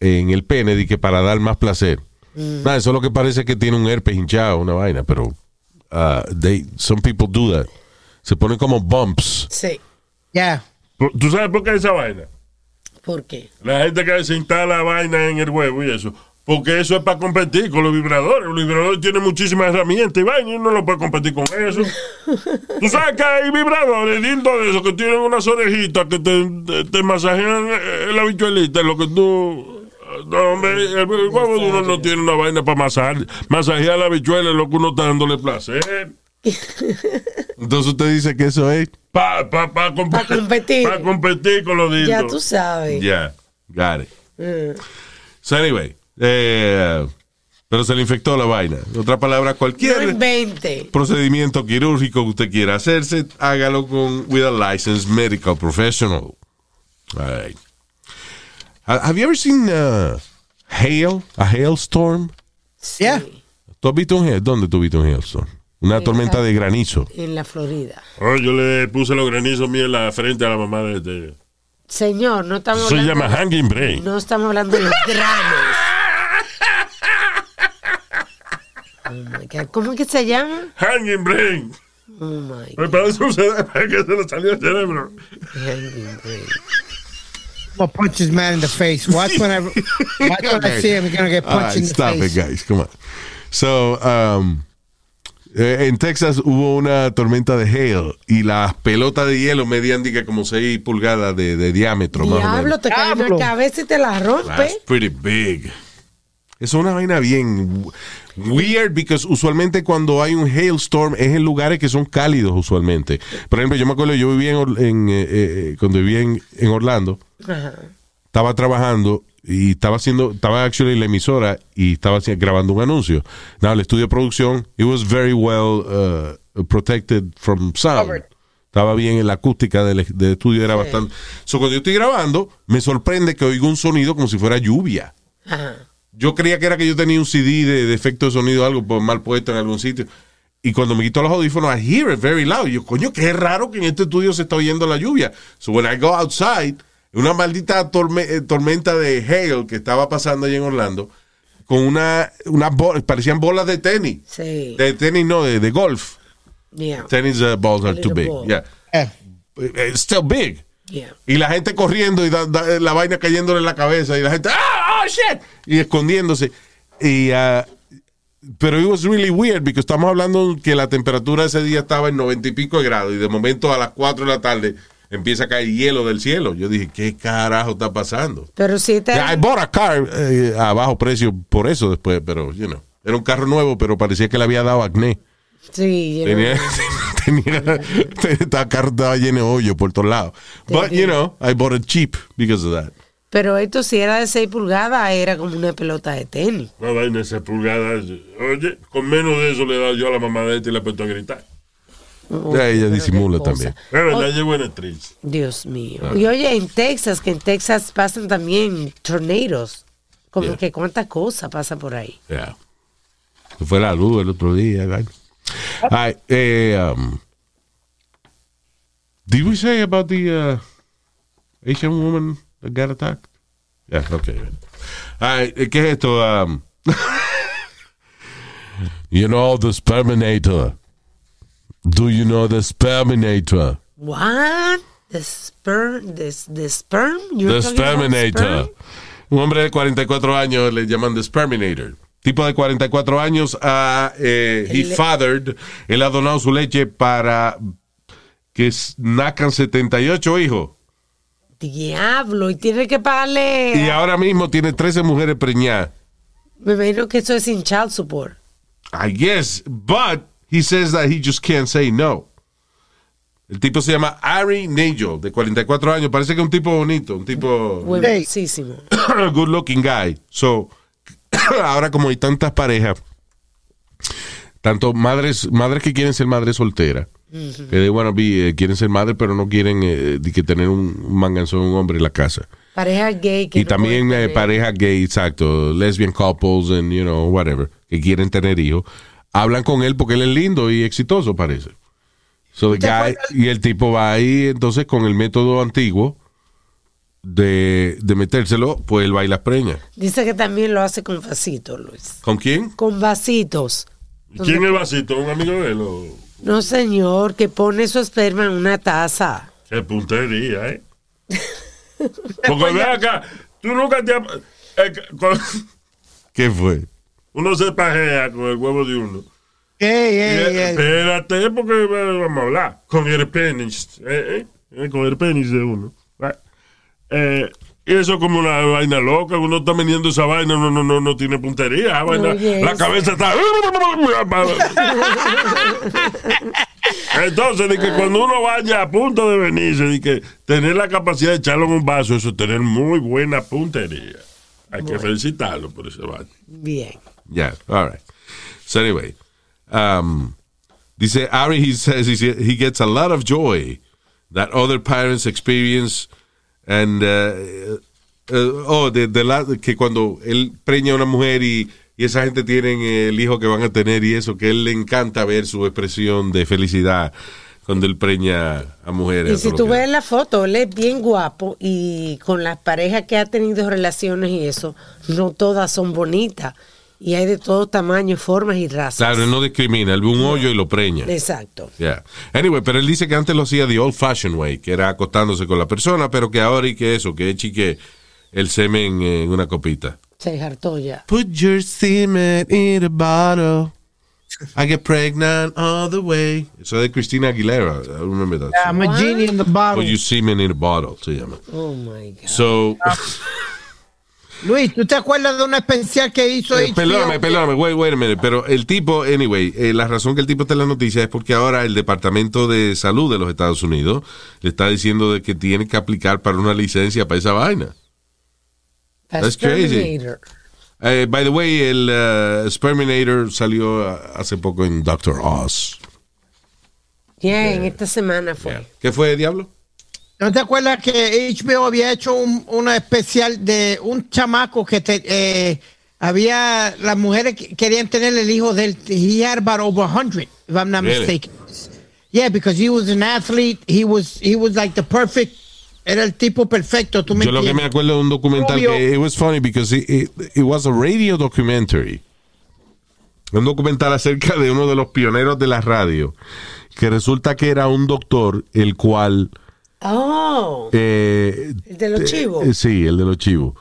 Speaker 1: en el pene, de que para dar más placer.
Speaker 4: Mm.
Speaker 1: Nada, eso es lo que parece que tiene un herpes hinchado, una vaina, pero uh, they, some people do that. Se ponen como bumps.
Speaker 4: Sí.
Speaker 2: Ya.
Speaker 3: ¿Tú sabes por qué esa vaina?
Speaker 4: ¿Por qué?
Speaker 3: La gente que se instala vaina en el huevo y eso. Porque eso es para competir con los vibradores. Los vibradores tienen muchísimas herramientas y vaina y uno no puede competir con eso. Tú sabes que hay vibradores, dildos de esos que tienen unas orejitas que te, te, te masajean eh, la bichuelita. Lo que tú. No, hombre, el, el huevo de uno no tiene una vaina para masajear, masajear la bichuela, lo que uno está dándole placer.
Speaker 1: Entonces usted dice que eso es.
Speaker 3: Para pa, pa
Speaker 4: competir.
Speaker 3: Para competir con los dildos.
Speaker 4: Ya tú sabes.
Speaker 1: Yeah, got it.
Speaker 4: Mm.
Speaker 1: So anyway, eh, pero se le infectó la vaina. En otra palabra, cualquier procedimiento quirúrgico que usted quiera hacerse, hágalo con with a licensed medical professional. All right. Ha- Have you ever seen uh, hail, a hailstorm?
Speaker 2: Yeah.
Speaker 1: ¿Tú has visto un hail? ¿Dónde tú has visto un hailstorm? Una tormenta de granizo.
Speaker 4: En la Florida.
Speaker 3: Oh, yo le puse los granizos míos en la frente a la mamá de este.
Speaker 4: Señor, no estamos
Speaker 3: Eso se
Speaker 4: hablando.
Speaker 3: llama hanging brain.
Speaker 4: No estamos hablando de los granos. Oh my God. ¿Cómo es que se llama?
Speaker 3: Hanging brain.
Speaker 4: Oh my
Speaker 3: Me parece un que se le salió el cerebro.
Speaker 4: Hanging brain.
Speaker 2: I'm gonna punch this man in the face. Watch when I, watch when I see him. He's gonna get
Speaker 1: All
Speaker 2: punched
Speaker 1: right,
Speaker 2: in the
Speaker 1: stop
Speaker 2: face.
Speaker 1: it, guys. Come on. So, um, eh, en Texas hubo una tormenta de hail y las pelotas de hielo medían diga, como 6 pulgadas de, de diámetro, más o menos.
Speaker 4: Diablo, te cae en la cabeza y te la rompe.
Speaker 1: That's pretty big. Es una vaina bien weird because usualmente cuando hay un hailstorm es en lugares que son cálidos usualmente. Por ejemplo, yo me acuerdo, yo vivía en, en, eh, eh, cuando vivía en, en Orlando,
Speaker 4: Ajá.
Speaker 1: Estaba trabajando y estaba haciendo, estaba actually en la emisora y estaba grabando un anuncio. Now, el estudio de producción, it was very well uh, protected from sound. Estaba bien en la acústica del, del estudio, era bastante. So, cuando yo estoy grabando, me sorprende que oigo un sonido como si fuera lluvia.
Speaker 4: Ajá.
Speaker 1: Yo creía que era que yo tenía un CD de, de efecto de sonido, algo pues, mal puesto en algún sitio. Y cuando me quito los audífonos, I hear it very loud. Y yo, coño, qué raro que en este estudio se está oyendo la lluvia. So when I go outside, una maldita torme- eh, tormenta de hail que estaba pasando allí en Orlando, con una, una parecían bolas de tenis.
Speaker 4: Sí.
Speaker 1: De tenis, no, de, de golf.
Speaker 4: Yeah.
Speaker 1: Tennis uh, balls are too big.
Speaker 4: ball.
Speaker 1: Yeah.
Speaker 2: Eh,
Speaker 1: It's still big.
Speaker 4: Yeah.
Speaker 1: Y la gente corriendo y da- da- la vaina cayéndole en la cabeza y la gente, ¡ah, oh, shit! Y escondiéndose. Y, ah, pero it was really weird porque estamos hablando que la temperatura ese día estaba en noventa y pico de grados y de momento a las 4 de la tarde empieza a caer hielo del cielo. Yo dije, ¿qué carajo está pasando?
Speaker 4: Pero si te.
Speaker 1: I bought a car eh, a bajo precio por eso después, pero, you know, era un carro nuevo, pero parecía que le había dado acné.
Speaker 4: Sí,
Speaker 1: Tenía, tenía, el carro estaba lleno de hoyo por todos lados. But, you know, I bought it cheap because of that.
Speaker 4: Pero esto si era de 6 pulgadas, era como una pelota de tenis.
Speaker 3: Una vaina de esas pulgadas. Oye, con menos de eso le he dado yo a la mamá de este y le he puesto a gritar.
Speaker 1: Ya, ella disimula también.
Speaker 3: Verdad, ella es buena actriz.
Speaker 4: Dios mío.
Speaker 1: Ah.
Speaker 4: Y oye, en Texas, que en Texas pasan también tornados. Como
Speaker 1: Yeah.
Speaker 4: que cuánta cosa pasa por ahí.
Speaker 1: Yeah. Fue la luz el otro día. Ay, eh, um, did we say about the uh, Asian woman that got attacked? Yeah, okay. Ay, eh, ¿Qué es esto? Um, you know the Sperminator. Do you know the Sperminator?
Speaker 4: What? The sperm, the, the sperm? You're
Speaker 1: The Sperminator.
Speaker 4: sperm?
Speaker 1: Un hombre de 44 años le llaman The Sperminator. Tipo de 44 años, ah, eh, he fathered, él ha donado su leche para que nazcan 78 hijos.
Speaker 4: Diablo, y tiene que pagarle.
Speaker 1: Y ahora mismo tiene 13 mujeres preñadas.
Speaker 4: Me imagino que eso es sin child support.
Speaker 1: I guess, but he says that he just can't say no. El tipo se llama Ari Nagel, de 44 años. Parece que es un tipo bonito, un tipo
Speaker 4: Buenísimo.
Speaker 1: good looking guy. So, ahora como hay tantas parejas, tanto madres, madres que quieren ser madres solteras, que wanna be, eh, quieren ser madres pero no quieren eh, que tener un, un manganzón, un hombre en la casa.
Speaker 4: Pareja gay que
Speaker 1: y
Speaker 4: no
Speaker 1: también eh, parejas gay, exacto, lesbian couples and you know whatever, que quieren tener hijos, hablan con él porque él es lindo y exitoso parece. So the guy, y el tipo va ahí entonces con el método antiguo de, de metérselo, pues él va y las preña.
Speaker 4: Dice que también lo hace con vasitos, Luis.
Speaker 1: ¿Con quién?
Speaker 4: Con vasitos.
Speaker 3: ¿Quién es el vasito? ¿Un amigo de él? o-
Speaker 4: No, señor, que pone su esperma en una taza.
Speaker 3: Qué puntería, ¿eh? Porque ve acá, tú nunca te... eh,
Speaker 1: ¿Qué fue?
Speaker 3: Uno se pajea con el huevo de uno.
Speaker 2: Ey, ey,
Speaker 3: eh,
Speaker 2: ey.
Speaker 3: Espérate, porque eh, vamos a hablar. Con el penis. Eh, eh, con el penis de uno. Eh, y eso es como una vaina loca. Uno está vendiendo esa vaina, no, no, no, no tiene puntería. Vaina-
Speaker 4: Oye,
Speaker 3: la cabeza está. Entonces, de que cuando uno vaya a punto de venirse, de que tener la capacidad de echarlo en un vaso, eso es tener muy buena puntería. Hay que felicitarlo por ese vaina.
Speaker 4: Bien.
Speaker 1: Yeah, all right. So anyway, um, dice Ari, he says he, gets a lot of joy that other parents experience and uh, uh, oh, de, de la, que cuando él preña a una mujer y, y esa gente tienen el hijo que van a tener y eso, que él le encanta ver su expresión de felicidad cuando él preña a mujeres.
Speaker 4: Y si tú ves la foto, él es bien guapo y con las parejas que ha tenido relaciones y eso, no todas son bonitas. Y hay de todo tamaño, formas y razas.
Speaker 1: Claro, él no discrimina, él ve un hoyo y lo preña.
Speaker 4: Exacto.
Speaker 1: Yeah. Anyway, pero él dice que antes lo hacía the old fashioned way, que era acostándose con la persona, pero que ahora y que eso, que eche el semen en una copita.
Speaker 4: Se hartó ya.
Speaker 1: Put your semen in a bottle. I get pregnant all the way. Eso es de Christina Aguilera. I remember that.
Speaker 2: I'm a genie in the bottle.
Speaker 1: Put your semen in a bottle, se llama.
Speaker 4: Oh my God.
Speaker 1: So,
Speaker 2: Luis, ¿tú te acuerdas de una especial que hizo
Speaker 1: Eh, perdóname, perdóname, wait, wait a minute, pero el tipo, anyway, eh, la razón que el tipo está en la noticia es porque ahora el Departamento de Salud de los Estados Unidos le está diciendo de que tiene que aplicar para una licencia para esa vaina. That's crazy. Eh, by the way, el uh, Sperminator salió hace poco en Doctor Oz.
Speaker 4: Ya, en esta semana fue.
Speaker 1: ¿Qué fue, Diablo?
Speaker 2: ¿No te acuerdas que HBO había hecho un, una especial de un chamaco que te, eh, había, las mujeres que querían tener el hijo de él, he had about over 100, if I'm not
Speaker 1: Really?
Speaker 2: mistaken. Yeah, because he was an athlete, he was, he was like the perfect, era el tipo perfecto, tú me
Speaker 1: Yo lo que me acuerdo de un documental que it was funny because it, it, it was a radio documentary. Un documental acerca de uno de los pioneros de la radio, que resulta que era un doctor el cual
Speaker 4: Oh,
Speaker 1: eh,
Speaker 4: el de los
Speaker 1: eh,
Speaker 4: chivos.
Speaker 1: eh, sí, el de los chivos.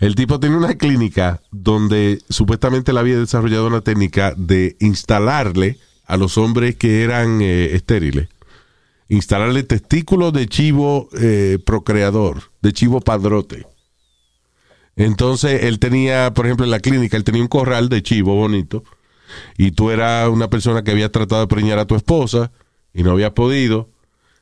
Speaker 1: El tipo tenía una clínica donde supuestamente él había desarrollado una técnica de instalarle a los hombres que eran eh, estériles, instalarle testículos de chivo procreador, de chivo padrote. Entonces él tenía, por ejemplo, en la clínica, él tenía un corral de chivo bonito y tú eras una persona que había tratado de preñar a tu esposa y no había podido.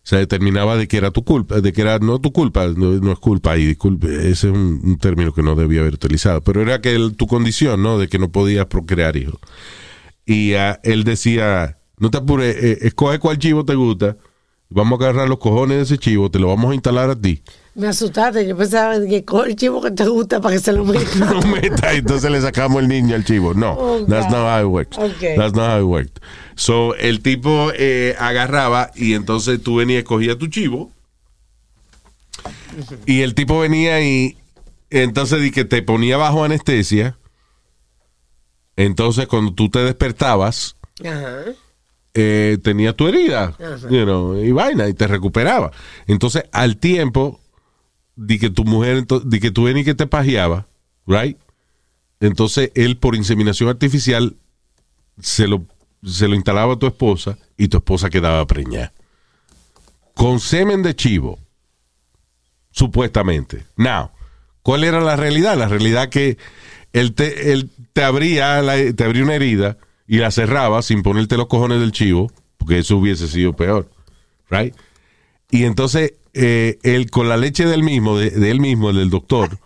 Speaker 1: Se determinaba de que era tu culpa, de que era no tu culpa, no, es culpa y disculpe, ese es un, término que no debía haber utilizado, pero era que tu condición, ¿no? De que no podías procrear hijos. Y ah, él decía, no te apures, eh, escoge cuál chivo te gusta, vamos a agarrar los cojones de ese chivo, te lo vamos a instalar a ti.
Speaker 4: Me asustaste, yo pensaba que coge el chivo que te gusta para que se lo meta.
Speaker 1: lo meta y entonces le sacamos el niño al chivo. No,
Speaker 4: Oh,
Speaker 1: that's
Speaker 4: God.
Speaker 1: not how it works.
Speaker 4: Okay.
Speaker 1: That's not how it worked. So, el tipo eh, agarraba y entonces tú venías y cogías tu chivo y el tipo venía y entonces di que te ponía bajo anestesia. Entonces, cuando tú te despertabas,
Speaker 4: Ajá.
Speaker 1: Eh, tenía tu herida you know, y vaina y te recuperaba. Entonces, al tiempo, di que tu mujer, di que tú venías y que te pajeaba, right? Entonces, él por inseminación artificial se lo, se lo instalaba a tu esposa y tu esposa quedaba preñada. Con semen de chivo, supuestamente. Now, ¿cuál era la realidad? La realidad que él te, él te abría, la- te abría una herida y la cerraba sin ponerte los cojones del chivo, porque eso hubiese sido peor, right? Y entonces eh, él con la leche del mismo, de, de él mismo, el del doctor,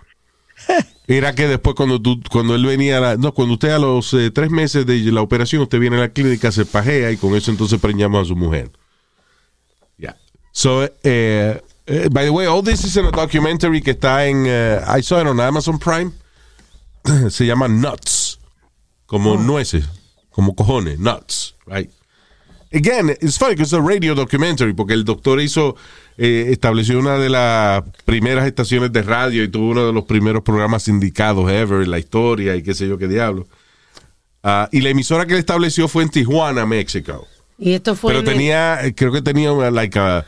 Speaker 1: era que después cuando tú, cuando él venía, a la- no, cuando usted a los eh, tres meses de la operación, usted viene a la clínica, se pajea y con eso entonces preñamos a su mujer. Yeah. So, eh, eh, by the way, all this is in a documentary que está en, eh, I saw it on Amazon Prime. se llama Nuts, como nueces, como cojones, nuts, right? Again, it's funny because it's a radio documentary, porque el doctor hizo, eh, estableció una de las primeras estaciones de radio y tuvo uno de los primeros programas sindicados ever en la historia y qué sé yo qué diablo. Ah, y la emisora que él estableció fue en Tijuana, México.
Speaker 4: Y esto fue.
Speaker 1: Pero
Speaker 4: el-
Speaker 1: tenía, creo que tenía una, like, a-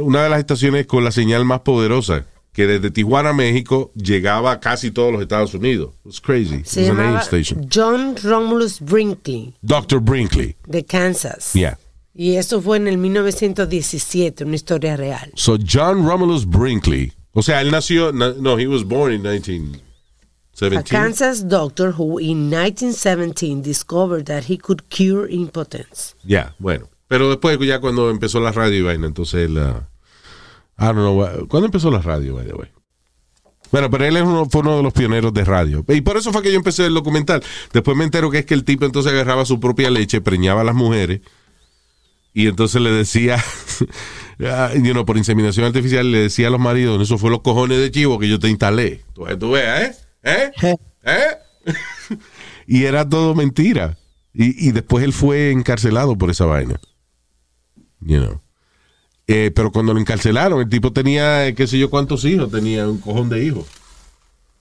Speaker 1: una de las estaciones con la señal más poderosa, que desde Tijuana, México, llegaba a casi todos los Estados Unidos. It was crazy. It
Speaker 4: se
Speaker 1: was an
Speaker 4: llamaba
Speaker 1: AM station.
Speaker 4: John Romulus Brinkley,
Speaker 1: Dr. Brinkley.
Speaker 4: de Kansas.
Speaker 1: Yeah.
Speaker 4: Y eso fue en el 1917, una historia real.
Speaker 1: So John Romulus Brinkley. O sea, él nació, na- no, he was born in
Speaker 4: A
Speaker 1: 1917.
Speaker 4: Kansas doctor who in 1917 discovered that he could cure impotence.
Speaker 1: Ya, bueno. Pero después, ya cuando empezó la radio y vaina, entonces él. ah, I don't know. ¿Cuándo empezó la radio, by the way? Bueno, pero él es uno, fue uno de los pioneros de radio. Y por eso fue que yo empecé el documental. Después me entero que es que el tipo entonces agarraba su propia leche, preñaba a las mujeres. Y entonces le decía, ah, you know, por inseminación artificial, le decía a los maridos, eso fue los cojones de chivo que yo te instalé. Tú, tú veas, ¿eh? ¿Eh? ¿Eh? y era todo mentira. Y, y después él fue encarcelado por esa vaina. You know. Eh, pero cuando lo encarcelaron, el tipo tenía, eh, qué sé yo cuántos hijos, tenía un cojón de hijos.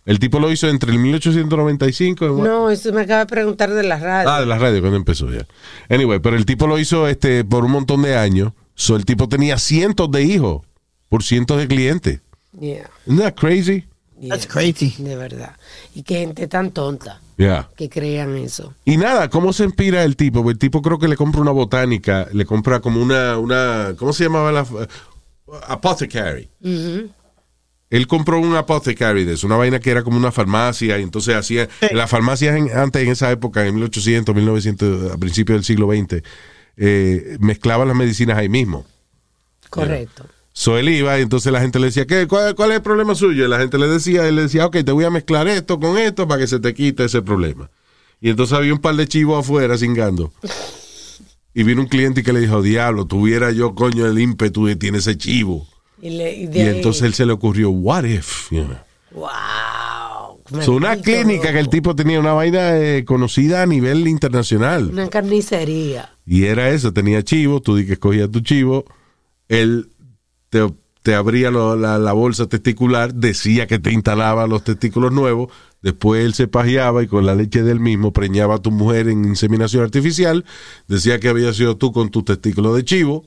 Speaker 1: El tipo lo hizo entre el 1895 y-
Speaker 4: No, eso me acaba de preguntar de la radio.
Speaker 1: Ah, de la radio, cuando empezó ya. Anyway, pero el tipo lo hizo este por un montón de años. So, el tipo tenía cientos de hijos por cientos de clientes.
Speaker 4: Yeah,
Speaker 1: Isn't that crazy?
Speaker 4: That's crazy. De verdad. Y qué gente tan tonta
Speaker 1: Yeah.
Speaker 4: que crean eso.
Speaker 1: Y nada, ¿cómo se inspira el tipo? El tipo creo que le compra una botánica, le compra como una, una ¿cómo se llamaba la? Apothecary.
Speaker 4: Ujú.
Speaker 1: Él compró un apothecary de eso, una vaina que era como una farmacia, y entonces hacía, en las farmacias en- antes, en esa época, en 1800, 1900, a principios del siglo XX, eh, mezclaban las medicinas ahí mismo.
Speaker 4: Correcto.
Speaker 1: So él iba y entonces la gente le decía, ¿qué, cuál, cuál es el problema suyo? Y la gente le decía, él le decía, ok, te voy a mezclar esto con esto para que se te quite ese problema. Y entonces había un par de chivos afuera cingando. Y vino un cliente que le dijo, diablo, tuviera yo coño el ímpetu de tiene ese chivo.
Speaker 4: Y, le- y de
Speaker 1: Y
Speaker 4: ahí-
Speaker 1: entonces él se le ocurrió, what if? You know.
Speaker 4: wow.
Speaker 1: So, una clínica que el tipo tenía una vaina eh, conocida a nivel internacional.
Speaker 4: Una carnicería.
Speaker 1: Y era eso, tenía chivo, tú di que escogías tu chivo, él te, te abría lo- la, la bolsa testicular, decía que te instalaba los testículos nuevos, después él se pajeaba y con la leche del mismo preñaba a tu mujer en inseminación artificial, decía que había sido tú con tu testículo de chivo,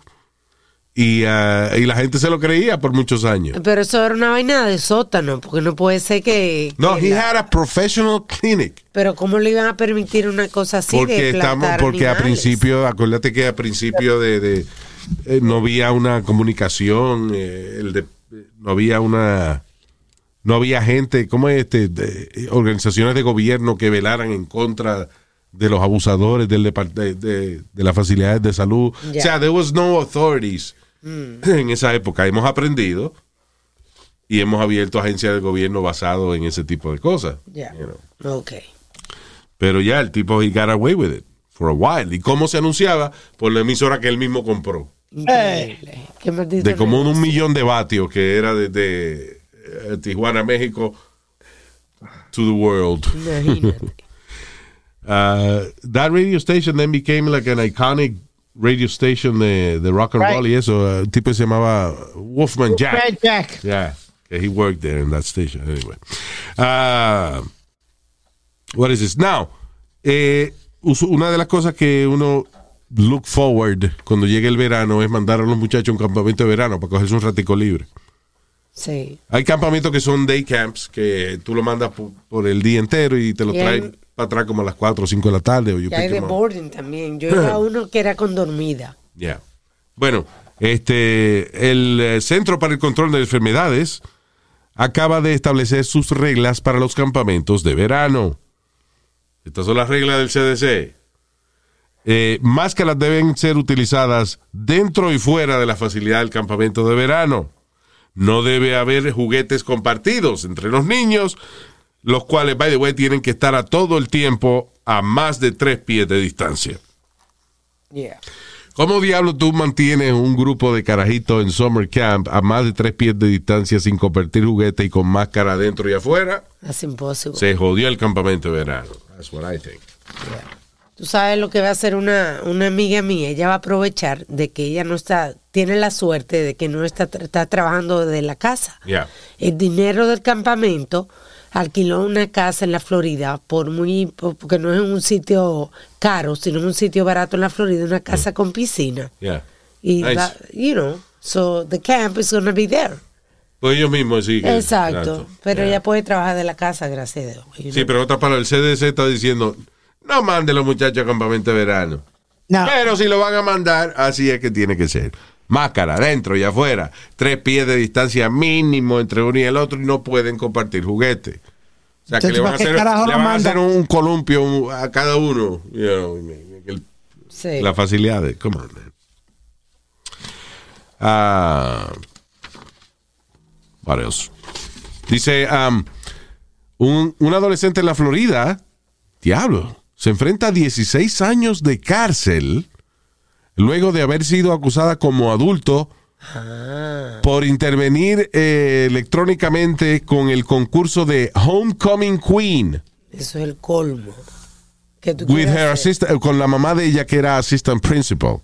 Speaker 1: y, ah, y la gente se lo creía por muchos años.
Speaker 4: Pero eso era una vaina de sótano, porque no puede ser que...
Speaker 1: No,
Speaker 4: que
Speaker 1: he
Speaker 4: la-
Speaker 1: had a professional clinic.
Speaker 4: Pero ¿cómo le iban a permitir una cosa así
Speaker 1: porque
Speaker 4: de
Speaker 1: estamos porque a principio acuérdate que a principio de, de, eh, no había una comunicación eh, el de- no había una no había gente como este de- eh, organizaciones de gobierno que velaran en contra de los abusadores del de, de- de las facilidades de salud o sea there was no authorities En esa época hemos aprendido y hemos abierto agencias del gobierno basado en ese tipo de cosas.
Speaker 4: Ya.
Speaker 1: you know.
Speaker 4: Ok.
Speaker 1: Pero ya el tipo he got away with it for a while. ¿Y cómo se anunciaba? Por la emisora que él mismo compró.
Speaker 4: Increíble. Qué maldito
Speaker 1: De como un millón de vatios que era desde eh, Tijuana, México to the world.
Speaker 4: Imagínate.
Speaker 1: Uh, that radio station then became like an iconic radio station de, de rock and
Speaker 2: Right.
Speaker 1: roll y eso. Uh, el tipo se llamaba Wolfman Jack.
Speaker 2: Jack.
Speaker 1: Yeah, yeah, he worked there in that station. Anyway, uh, what is this? Now, eh, una de las cosas que uno look forward cuando llegue el verano es mandar a los muchachos a un campamento de verano para cogerse un ratico libre.
Speaker 4: Sí.
Speaker 1: Hay campamentos que son day camps que tú lo mandas por, por el día entero y te lo traen para atrás como a las 4 o 5 de la tarde. O
Speaker 4: hay de boarding también. Yo iba a uno que era con dormida.
Speaker 1: Yeah. Bueno, este, el eh, Centro para el Control de Enfermedades acaba de establecer sus reglas para los campamentos de verano. Estas son las reglas del CDC. Eh, máscaras deben ser utilizadas dentro y fuera de la facilidad del campamento de verano. No debe haber juguetes compartidos entre los niños, los cuales, by the way, tienen que estar a todo el tiempo a más de tres pies de distancia.
Speaker 4: Yeah.
Speaker 1: ¿Cómo diablo tú mantienes un grupo de carajitos en summer camp a más de tres pies de distancia sin compartir juguetes y con máscara adentro y afuera?
Speaker 4: That's impossible.
Speaker 1: Se jodió el campamento de verano. That's what I think.
Speaker 4: Tú sabes lo que va a hacer una, una amiga mía. Ella va a aprovechar de que ella no está, tiene la suerte de que no está, está trabajando desde la casa.
Speaker 1: Yeah.
Speaker 4: El dinero del campamento alquiló una casa en la Florida por muy, por- porque no es un sitio caro, sino un sitio barato en la Florida, una casa con piscina.
Speaker 1: Yeah.
Speaker 4: Y,
Speaker 1: Nice.
Speaker 4: va- you know, so the camp is gonna be there.
Speaker 1: Pues ellos mismos sí. que-
Speaker 4: Exacto. Pero
Speaker 1: Yeah.
Speaker 4: ella puede trabajar de la casa, gracias a Dios.
Speaker 1: Sí,
Speaker 4: know.
Speaker 1: pero otra para el CDC está diciendo, no mande los muchachos a campamento de verano.
Speaker 2: No.
Speaker 1: Pero si lo van a mandar, así es que tiene que ser. Máscara, adentro y afuera. Tres pies de distancia mínimo entre uno y el otro y no pueden compartir juguetes. O sea, que le van a
Speaker 2: ¿para qué
Speaker 1: hacer, le van a
Speaker 2: mandan?
Speaker 1: hacer un columpio a cada uno. you know, el-
Speaker 4: Sí.
Speaker 1: La facilidad de... Come on, man. Ah, what else? Dice, um, un, un adolescente en la Florida, diablo, se enfrenta a 16 años de cárcel luego de haber sido acusada como adulto por intervenir eh, electrónicamente con el concurso de Homecoming Queen
Speaker 4: Eso es el colmo.
Speaker 1: With her assistant, eh, con la mamá de ella que era assistant principal.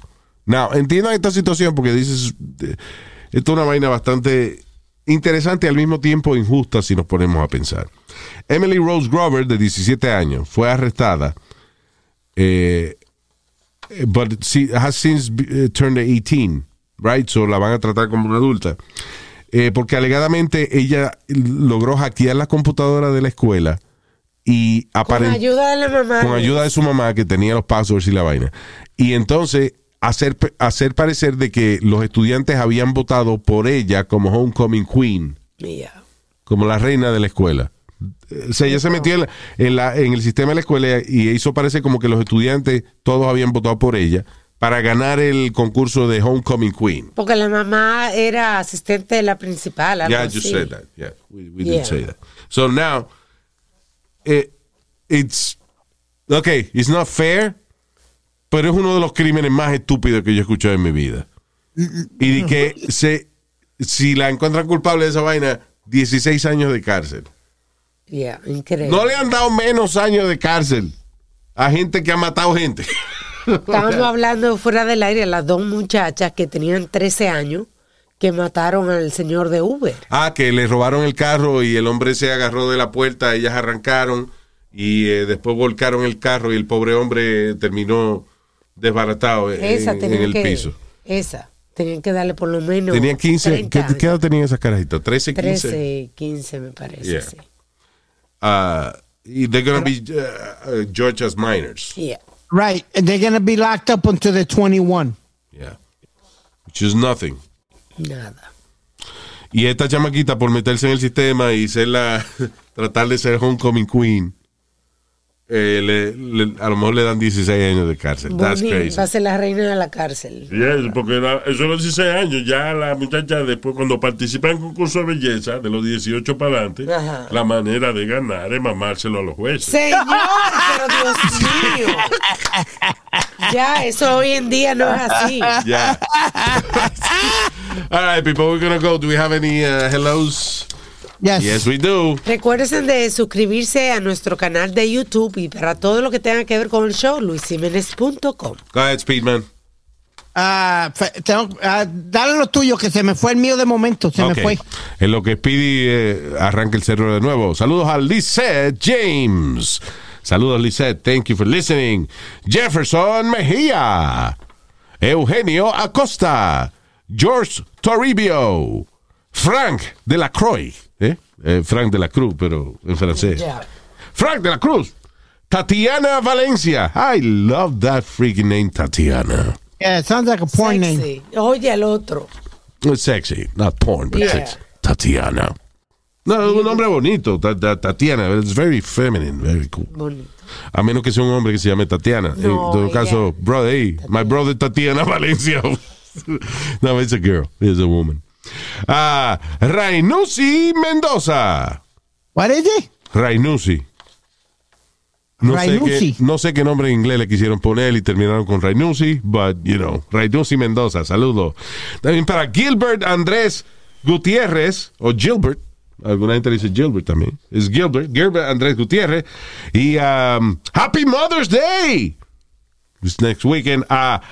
Speaker 1: Now, entiendan esta situación porque dices, eh, esto es una vaina bastante interesante y al mismo tiempo injusta si nos ponemos a pensar. Emily Rose Grover, de 17 años, fue arrestada, eh, but she has since eh, turned 18, right? So la van a tratar como una adulta. Eh, porque alegadamente ella logró hackear la computadora de la escuela y
Speaker 4: Con
Speaker 1: aparentemente
Speaker 4: ayuda de la mamá.
Speaker 1: con ayuda de su mamá que tenía los passwords y la vaina. Y entonces hacer, hacer parecer de que los estudiantes habían votado por ella como homecoming queen,
Speaker 4: Yeah.
Speaker 1: como la reina de la escuela. O sea, ella se metió en, la- en la- en el sistema de la escuela y hizo parecer como que los estudiantes todos habían votado por ella para ganar el concurso de homecoming queen.
Speaker 4: Porque la mamá era asistente de la principal. algo
Speaker 1: Yeah, you
Speaker 4: así.
Speaker 1: said that. Yeah, we, we
Speaker 4: Yeah.
Speaker 1: did say that. So now, eh, it's okay. It's not fair, pero es uno de los crímenes más estúpidos que yo he escuchado en mi vida. Y de que se, si la encuentran culpable de esa vaina, 16 años de cárcel.
Speaker 4: Yeah, increíble.
Speaker 1: No le han dado menos años de cárcel a gente que ha matado gente.
Speaker 4: Estábamos hablando fuera del aire las dos muchachas que tenían 13 años que mataron al señor de Uber.
Speaker 1: Ah, que le robaron el carro y el hombre se agarró de la puerta, ellas arrancaron y eh, después volcaron el carro y el pobre hombre terminó desbaratado en,
Speaker 4: Esa
Speaker 1: en
Speaker 4: tenían
Speaker 1: el
Speaker 4: que.
Speaker 1: piso.
Speaker 4: Esa. Tenían que darle por lo menos.
Speaker 1: Tenía 15,
Speaker 4: 30
Speaker 1: ¿qué, qué edad tenían esas carajitas? 13, 15.
Speaker 4: 13, 15 me parece.
Speaker 1: Yeah.
Speaker 4: Sí.
Speaker 1: Y they're gonna be uh, uh, judged as minors.
Speaker 4: Yeah.
Speaker 2: Right. And they're going to be locked up until they're 21.
Speaker 1: Yeah. Which is nothing.
Speaker 4: Nada.
Speaker 1: Y esta chamaquita por meterse en el sistema y ser la, tratar de ser homecoming queen, eh, le- le- a lo mejor le dan 16 años de cárcel. That's
Speaker 4: Bonnie
Speaker 1: crazy.
Speaker 4: va a ser la reina de la cárcel.
Speaker 3: Y eso, porque la- eso a los 16 años, ya la muchacha después cuando participa en concurso de belleza, de los 18 para adelante,
Speaker 4: Ajá.
Speaker 3: la manera de ganar es mamárselo a los jueces.
Speaker 4: Señor, pero Dios mío. Ya, eso hoy en día no es así.
Speaker 1: Yeah. All right, people, we're gonna go. Do we have any uh, hellos?
Speaker 2: Yes.
Speaker 1: Yes, we do.
Speaker 4: Recuérdense de suscribirse a nuestro canal de YouTube y para todo lo que tenga que ver con el show, luisimenez.com.
Speaker 1: Go ahead, Speedman.
Speaker 2: Ah, tengo, ah, dale lo tuyo, que se me fue el mío de momento. Se
Speaker 1: Ok.
Speaker 2: me fue.
Speaker 1: En lo que Speedy eh, arranca el cerro de nuevo. Saludos a Lisette James. Saludos, Lisette. Thank you for listening. Jefferson Mejía. Eugenio Acosta. George Toribio. Frank de la Croix. ¿Eh? Eh, Frank de la Cruz, pero en francés. Frank de la Cruz. Tatiana Valencia. I love that freaking name, Tatiana.
Speaker 2: Yeah, it sounds like a porn name.
Speaker 4: Sexy. Oye, el otro.
Speaker 1: It's sexy, not porn, but
Speaker 4: Yeah.
Speaker 1: sexy. Tatiana. No, es un nombre bonito, Ta- ta- Tatiana. It's very feminine, very cool.
Speaker 4: Bonito.
Speaker 1: A menos que sea un hombre que se llame Tatiana.
Speaker 4: No,
Speaker 1: en todo
Speaker 4: ella-
Speaker 1: caso, brother, hey, my brother Tatiana Valencia. no, it's a girl. It's a woman. Ah, Rainusi Mendoza.
Speaker 2: What is it?
Speaker 1: Rainusi. No sé, qué, no sé qué nombre en inglés le quisieron poner y terminaron con Rainusi, but, you know, Rainusi Mendoza, saludo. También para Gilbert Andrés Gutiérrez, o Gilbert, alguna gente dice Gilbert también, es Gilbert, Gilbert Andrés Gutiérrez, y um, Happy Mother's Day, this next weekend, a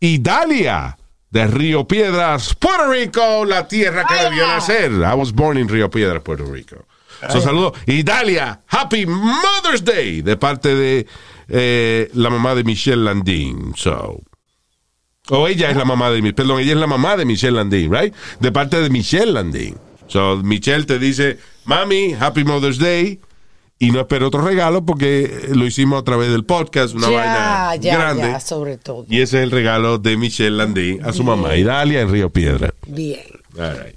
Speaker 1: Idalia, de Río Piedras, Puerto Rico, la tierra que debió nacer. I was born in Río Piedras, Puerto Rico. So, saludo. Idalia, Happy Mother's Day, de parte de eh, la mamá de Michelle Landin. So. O ella es la mamá de mi, perdón, ella es la mamá de Michelle Landin, right? De parte de Michelle Landin. So, Michelle te dice, mami, Happy Mother's Day. Y no espero otro regalo porque lo hicimos a través del podcast, una
Speaker 4: ya,
Speaker 1: vaina
Speaker 4: ya,
Speaker 1: grande.
Speaker 4: ya, sobre todo.
Speaker 1: Y ese es el regalo de Michelle Landin a su mamá, Idalia, en Río Piedra.
Speaker 4: Bien.
Speaker 1: All right.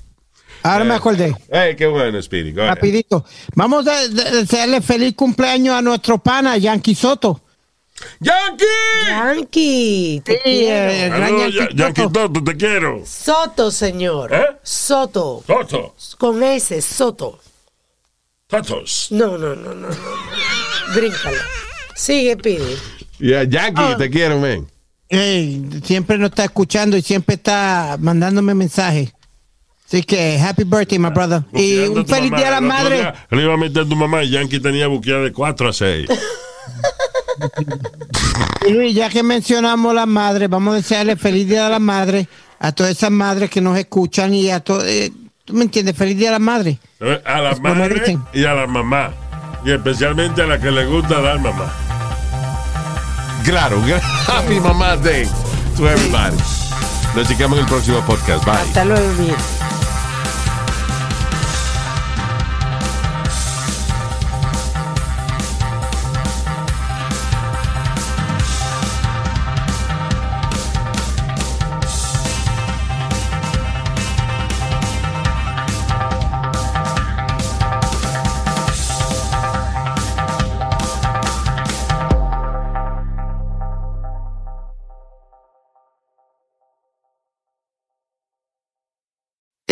Speaker 2: Ahora me acordé.
Speaker 1: Hey, qué bueno, Speedy. Go ahead.
Speaker 2: Rapidito. Vamos a de- desearle feliz cumpleaños a nuestro pana, Yankee Soto.
Speaker 1: ¡Yankee!
Speaker 4: Yankee, te
Speaker 2: Sí,
Speaker 4: quiero.
Speaker 2: eh, gran
Speaker 3: Saludos,
Speaker 2: Yankee
Speaker 3: Ya- Yankee
Speaker 2: Soto.
Speaker 3: Toto, te quiero.
Speaker 4: Soto, señor.
Speaker 3: ¿Eh?
Speaker 4: Soto.
Speaker 3: Toto.
Speaker 4: Con S, Soto.
Speaker 3: Totos.
Speaker 4: No, no, no, no, no. Bríncala. Sigue, pide.
Speaker 1: Yeah, Yankee,
Speaker 2: Ah.
Speaker 1: te quiero, man.
Speaker 2: Ey, siempre nos está escuchando y siempre está mandándome mensajes. Así que, happy birthday, my brother. Y
Speaker 3: Buqueando
Speaker 2: un feliz
Speaker 3: mamá.
Speaker 2: día a la madre.
Speaker 3: día Le iba a meter tu mamá y Yankee tenía buqueada de 4 a 6.
Speaker 2: Y Luis, ya que mencionamos la madre, vamos a desearle feliz día a la madre a todas esas madres que nos escuchan y a todos. ¿Tú me entiendes? Feliz día a la madre.
Speaker 3: A la
Speaker 2: Lo
Speaker 3: madre y a la mamá. Y especialmente a la que le gusta dar mamá.
Speaker 1: Claro, Happy Mama's Day to everybody. Nos chequeamos en el próximo podcast. Bye.
Speaker 4: Hasta luego,